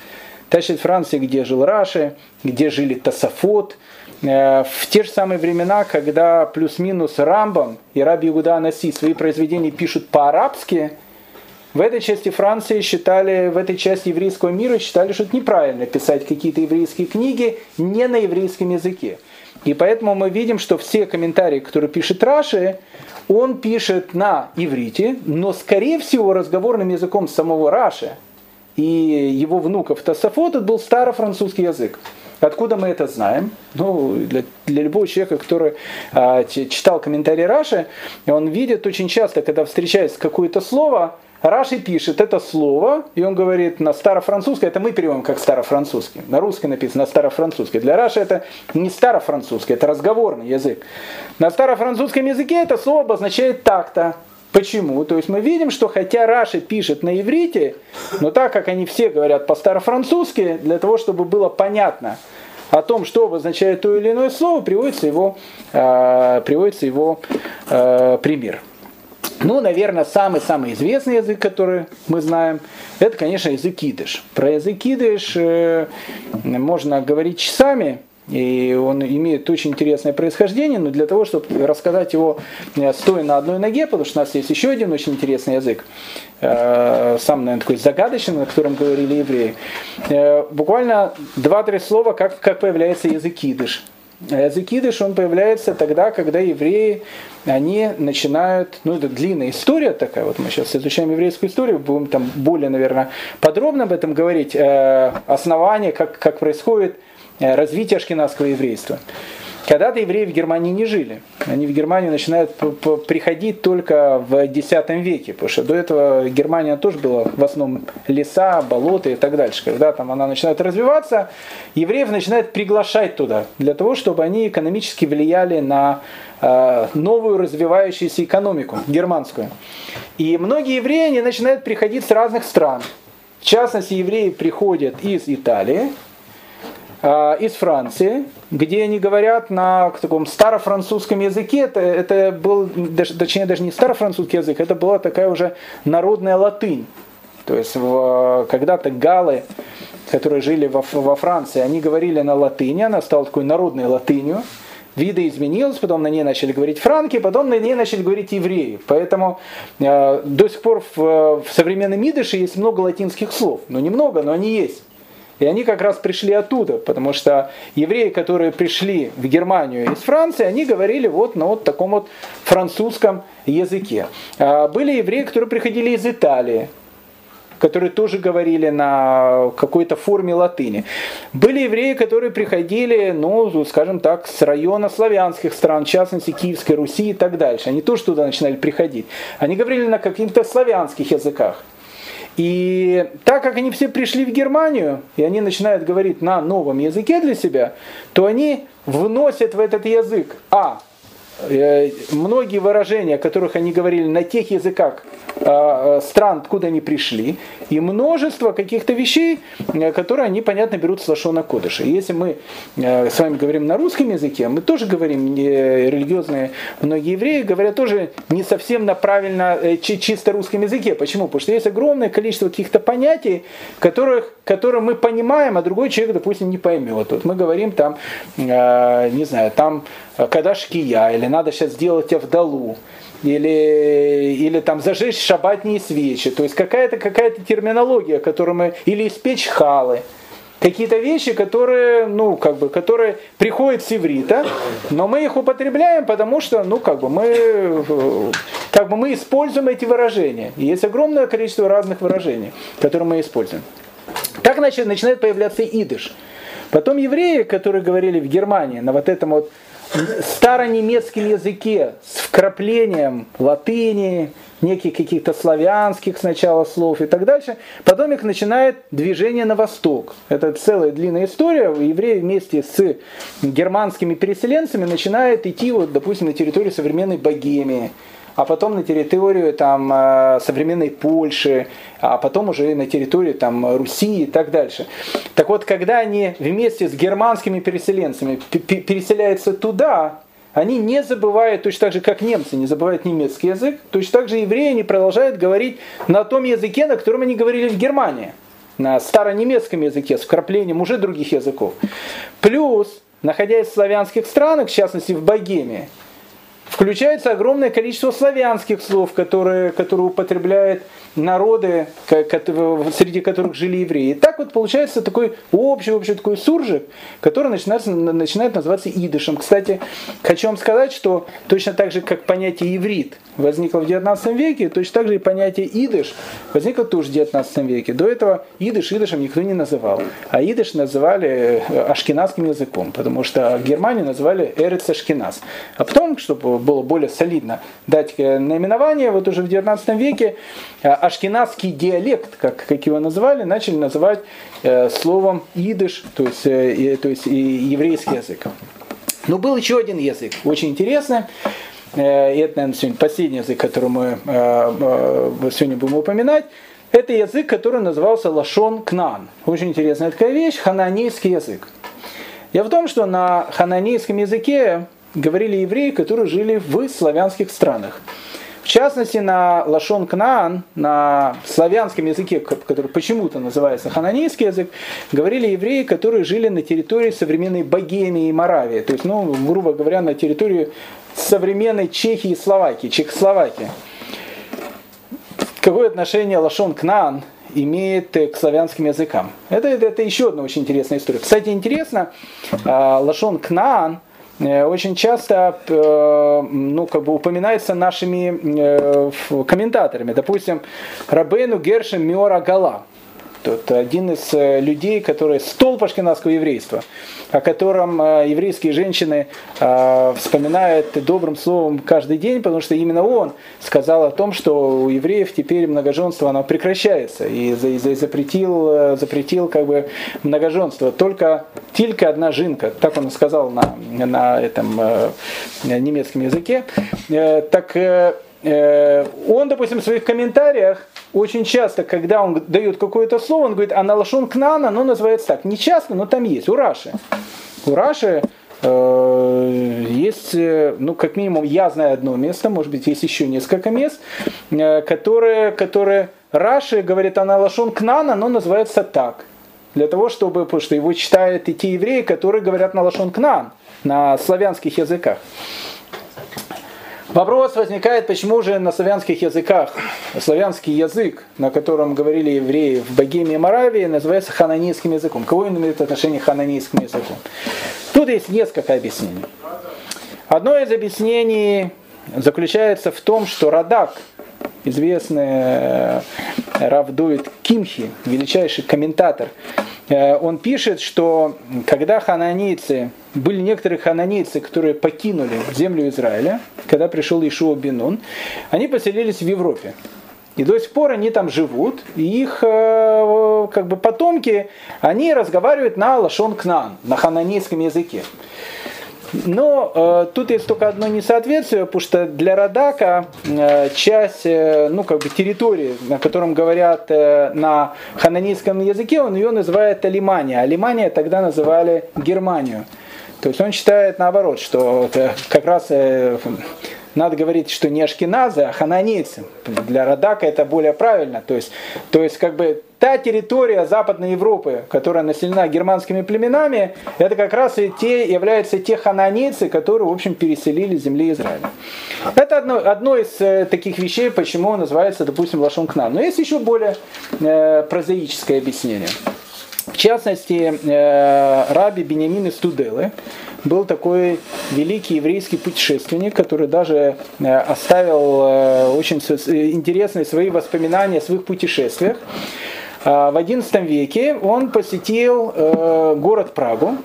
та часть Франции, где жил Раши, где жили Тасафот, э, в те же самые времена, когда плюс-минус Рамбам и Раби Игуда Анаси свои произведения пишут по-арабски, в этой части Франции считали, в этой части еврейского мира считали, что это неправильно писать какие-то еврейские книги не на еврейском языке. И поэтому мы видим, что все комментарии, которые пишет Раши, он пишет на иврите, но скорее всего разговорным языком самого Раши и его внуков Тософот это был старофранцузский язык. Откуда мы это знаем? Ну, для, для любого человека, который а, читал комментарии Раши, он видит очень часто, когда встречается какое-то слово, Раши пишет это слово, и он говорит на старофранцузское, это мы переводим как старофранцузский. На русский написано старофранцузский. Для Раши это не старофранцузский, это разговорный язык. На старофранцузском языке это слово обозначает так-то. Почему? То есть мы видим, что хотя Раши пишет на иврите, но так как они все говорят по-старофранцузски, для того, чтобы было понятно о том, что обозначает то или иное слово, приводится его, э, приводится его э, пример. Ну, наверное, самый-самый известный язык, который мы знаем, это, конечно, язык идыш. Про язык идыш э, можно говорить часами, и он имеет очень интересное происхождение, но для того, чтобы рассказать его э, стоя на одной ноге, потому что у нас есть еще один очень интересный язык, э, сам, наверное, такой загадочный, на котором говорили евреи. Э, буквально два-три слова, как, как появляется язык идыш. Язык идыш, он появляется тогда, когда евреи, они начинают, ну это длинная история такая, вот мы сейчас изучаем еврейскую историю, будем там более, наверное, подробно об этом говорить, э, основания, как, как происходит э, развитие ашкенадского еврейства. Когда-то евреи в Германии не жили. Они в Германию начинают приходить только в X веке, потому что до этого Германия тоже была в основном леса, болота и так дальше. Когда там она начинает развиваться, евреев начинают приглашать туда, для того, чтобы они экономически влияли на э, новую развивающуюся экономику германскую. И многие евреи они начинают приходить с разных стран. В частности, евреи приходят из Италии, э, из Франции, где они говорят на таком старофранцузском языке. Это, это был, даже, точнее, даже не старофранцузский язык, это была такая уже народная латынь. То есть когда-то галы, которые жили во, во Франции, они говорили на латыни, она стала такой народной латынью. Вида изменилась, потом на ней начали говорить франки, потом на ней начали говорить евреи. Поэтому э, до сих пор в, в современном идыше есть много латинских слов. Ну, немного, но они есть. И они как раз пришли оттуда, потому что евреи, которые пришли в Германию из Франции, они говорили вот на вот таком вот французском языке. А были евреи, которые приходили из Италии, которые тоже говорили на какой-то форме латыни. Были евреи, которые приходили, ну, скажем так, с района славянских стран, в частности Киевской Руси и так дальше. Они тоже туда начинали приходить. Они говорили на каких-то славянских языках. И так как они все пришли в Германию, и они начинают говорить на новом языке для себя, то они вносят в этот язык, а, многие выражения, о которых они говорили на тех языках э, э, стран, откуда они пришли, и множество каких-то вещей, которые они, понятно, берут с Лашона Кодыша. Если мы с вами говорим на русском языке, мы тоже говорим, религиозные многие евреи говорят тоже не совсем на правильно, чисто русском языке. Почему? Потому что есть огромное количество каких-то понятий, которых, которые мы понимаем, а другой человек, допустим, не поймет. Вот мы говорим там, не знаю, там когда шкия, или надо сейчас сделать авдалу, или, или там зажечь шабатные свечи. То есть какая-то какая терминология, которую мы... Или испечь халы. Какие-то вещи, которые, ну, как бы, которые приходят с иврита, но мы их употребляем, потому что, ну, как бы, мы как бы мы используем эти выражения. И есть огромное количество разных выражений, которые мы используем. Так значит, начинает появляться идыш. Потом евреи, которые говорили в Германии на вот этом вот старонемецком языке с вкраплением латыни, неких каких-то славянских сначала слов и так дальше. Потом их начинает движение на восток. Это целая длинная история. Евреи вместе с германскими переселенцами начинают идти, вот, допустим, на территорию современной Богемии а потом на территорию там, э, современной Польши, а потом уже на территорию там, Руси и так дальше. Так вот, когда они вместе с германскими переселенцами переселяются туда, они не забывают, точно так же, как немцы не забывают немецкий язык, точно так же евреи не продолжают говорить на том языке, на котором они говорили в Германии, на старонемецком языке, с вкраплением уже других языков. Плюс, находясь в славянских странах, в частности в Богемии, включается огромное количество славянских слов, которые, которые употребляет народы, среди которых жили евреи. И так вот получается такой общий, общий такой суржик, который начинает, начинает называться идышем. Кстати, хочу вам сказать, что точно так же, как понятие иврит возникло в 19 веке, точно так же и понятие идыш возникло тоже в 19 веке. До этого идыш идышем никто не называл. А идыш называли э, ашкенадским языком, потому что в Германии называли эрец ашкеназ. А потом, чтобы было более солидно дать э, наименование, вот уже в 19 веке э, ашкенадский диалект, как, как его называли, начали называть э, словом идыш, то есть, э, то есть и еврейский язык. Но был еще один язык, очень интересный. Э, и это, наверное, сегодня последний язык, который мы э, э, сегодня будем упоминать. Это язык, который назывался Лашон Кнан. Очень интересная такая вещь, хананейский язык. Я в том, что на хананейском языке говорили евреи, которые жили в славянских странах. В частности, на Лашон Кнаан, на славянском языке, который почему-то называется хананейский язык, говорили евреи, которые жили на территории современной Богемии и Моравии. То есть, ну, грубо говоря, на территории современной Чехии и Словакии, Чехословакии. Какое отношение Лашон Кнаан имеет к славянским языкам? Это, это, это еще одна очень интересная история. Кстати, интересно, а, Лашон Кнаан – Э, очень часто э, ну, как бы упоминается нашими э, комментаторами. Допустим, Рабейну Гершем Миора Гала. Тот один из людей, который столб ашкенадского еврейства, о котором еврейские женщины вспоминают добрым словом каждый день, потому что именно он сказал о том, что у евреев теперь многоженство оно прекращается и запретил, запретил как бы многоженство. Только только одна жинка, так он сказал на, на этом э, немецком языке. Э, так э, э, он, допустим, в своих комментариях очень часто, когда он дает какое-то слово, он говорит, а на лашон кнана, оно называется так. Не часто, но там есть. У Раши. У Раши э, есть, э, ну, как минимум, я знаю одно место, может быть, есть еще несколько мест, которые, которые Раши говорит, а на лашон кнана, оно называется так для того, чтобы, потому что его читают и те евреи, которые говорят на лашон кнан, на славянских языках. Вопрос возникает, почему же на славянских языках, славянский язык, на котором говорили евреи в Богемии и Моравии, называется хананийским языком. Кого имеет отношение к хананийскому языку? Тут есть несколько объяснений. Одно из объяснений заключается в том, что Радак, известный э, Равдует Кимхи, величайший комментатор, э, он пишет, что когда хананийцы, были некоторые хананийцы, которые покинули землю Израиля, когда пришел Ишуа Бенун, они поселились в Европе. И до сих пор они там живут, и их э, как бы потомки, они разговаривают на лашон кнан, на хананийском языке. Но э, тут есть только одно несоответствие, потому что для Радака э, часть, э, ну как бы территории, на котором говорят э, на хананийском языке, он ее называет Алимания. Алимания тогда называли Германию. То есть он считает наоборот, что как раз э, надо говорить, что не ашкеназы, а хананейцы. Для Радака это более правильно. То есть, то есть как бы та территория Западной Европы, которая населена германскими племенами, это как раз и те, являются те хананейцы, которые, в общем, переселили земли Израиля. Это одно, одно из э, таких вещей, почему называется, допустим, Лашон Кнан. Но есть еще более э, прозаическое объяснение. В частности, э, Раби Бениамин из Туделы был такой великий еврейский путешественник, который даже э, оставил э, очень интересные свои воспоминания о своих путешествиях. А в XI веке он посетил город Прагу,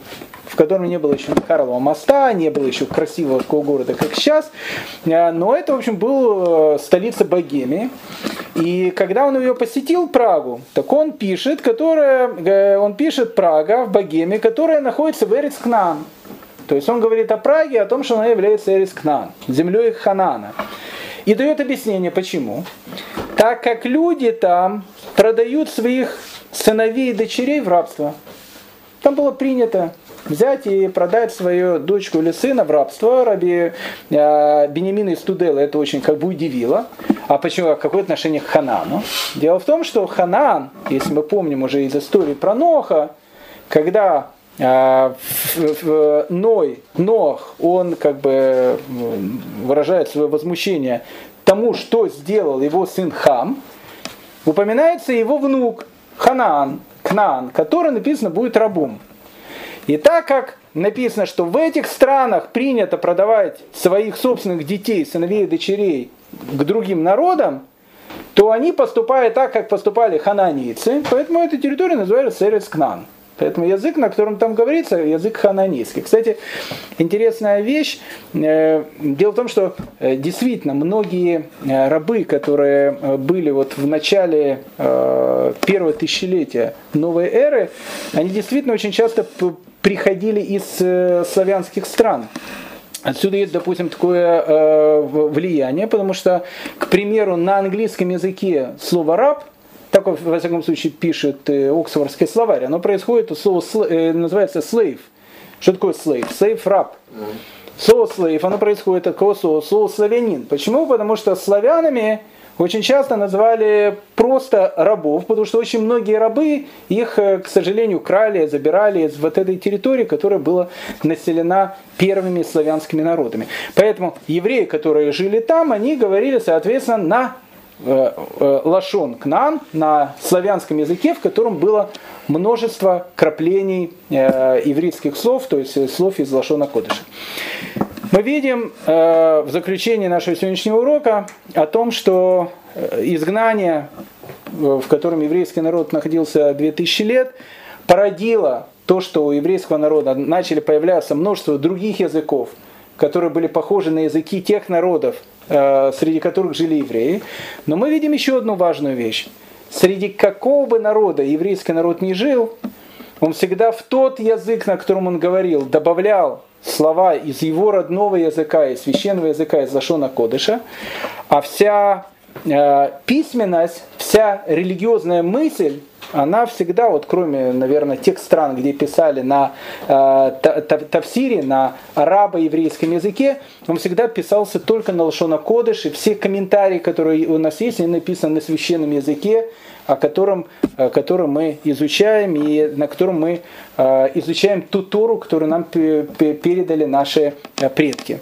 в котором не было еще Карлова моста, не было еще красивого такого города, как сейчас. Но это, в общем, был столица Богемии. И когда он ее посетил, Прагу, так он пишет, которая, э, он пишет Прага в Богеме, которая находится в Эрицкнан. То есть он говорит о Праге, о том, что она является Эрицкнан, землей Ханана. И дает объяснение, почему. Так как люди там продают своих сыновей и дочерей в рабство. Там было принято взять и продать свою дочку или сына в рабство. Раби э, Бенемина из Тудела это очень как бы удивило. А почему? Какое отношение к Ханану? Дело в том, что Ханан, если мы помним уже из истории про Ноха, когда э, Ной, Нох, он как бы выражает свое возмущение тому, что сделал его сын Хам, упоминается его внук Ханаан, Кнаан, который написано будет рабом. И так как написано, что в этих странах принято продавать своих собственных детей, сыновей и дочерей к другим народам, то они поступают так, как поступали хананийцы, поэтому эта территория называется Эрец Кнан. Поэтому язык, на котором там говорится, язык хананийский. Кстати, интересная вещь. Э, дело в том, что э, действительно многие э, рабы, которые были вот в начале первого тысячелетия новой эры, они действительно очень часто приходили из славянских стран. Отсюда есть, допустим, такое э, влияние, потому что, к примеру, на английском языке слово раб – так, во всяком случае, пишет э, Оксфордский словарь, оно происходит, слово э, называется slave. Что такое slave? Slave – раб. Слово slave, оно происходит от какого слова? Слово славянин. Почему? Потому что славянами очень часто называли просто рабов, потому что очень многие рабы их, э, к сожалению, крали, забирали из вот этой территории, которая была населена первыми славянскими народами. Поэтому евреи, которые жили там, они говорили, соответственно, на лашон кнан на славянском языке, в котором было множество краплений э, ивритских слов, то есть слов из лашона кодыша. Мы видим в заключении нашего сегодняшнего урока о том, что изгнание, в котором еврейский народ находился 2000 лет, породило то, что у еврейского народа начали появляться множество других языков, которые были похожи на языки тех народов, Э, среди которых жили евреи. Но мы видим еще одну важную вещь. Среди какого бы народа еврейский народ не жил, он всегда в тот язык, на котором он говорил, добавлял слова из его родного языка, из священного языка, из Лашона Кодыша, а вся э, письменность, вся религиозная мысль она всегда, вот кроме, наверное, тех стран, где писали на э, тавсире, на арабо-еврейском языке, он всегда писался только на лошона кодыш, и все комментарии, которые у нас есть, они написаны на священном языке, о котором, о котором мы изучаем и на котором мы э, изучаем ту Тору, которую нам передали наши э, предки.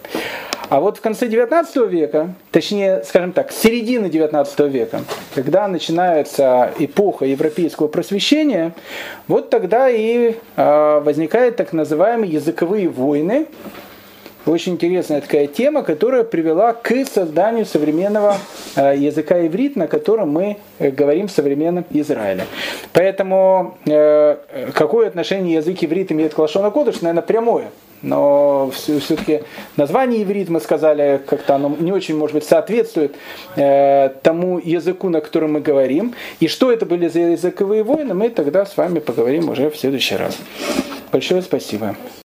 А вот в конце 19 века, точнее, скажем так, середины 19 века, когда начинается эпоха европейского просвещения, вот тогда и э, возникают так называемые языковые войны. Очень интересная такая тема, которая привела к созданию современного э, языка иврит, на котором мы э, говорим в современном Израиле. Поэтому э, какое отношение язык иврит имеет к Лашона Кодыш? Наверное, прямое но все-таки название иврит, мы сказали, как-то оно не очень, может быть, соответствует э, тому языку, на котором мы говорим. И что это были за языковые войны, мы тогда с вами поговорим уже в следующий раз. Большое спасибо.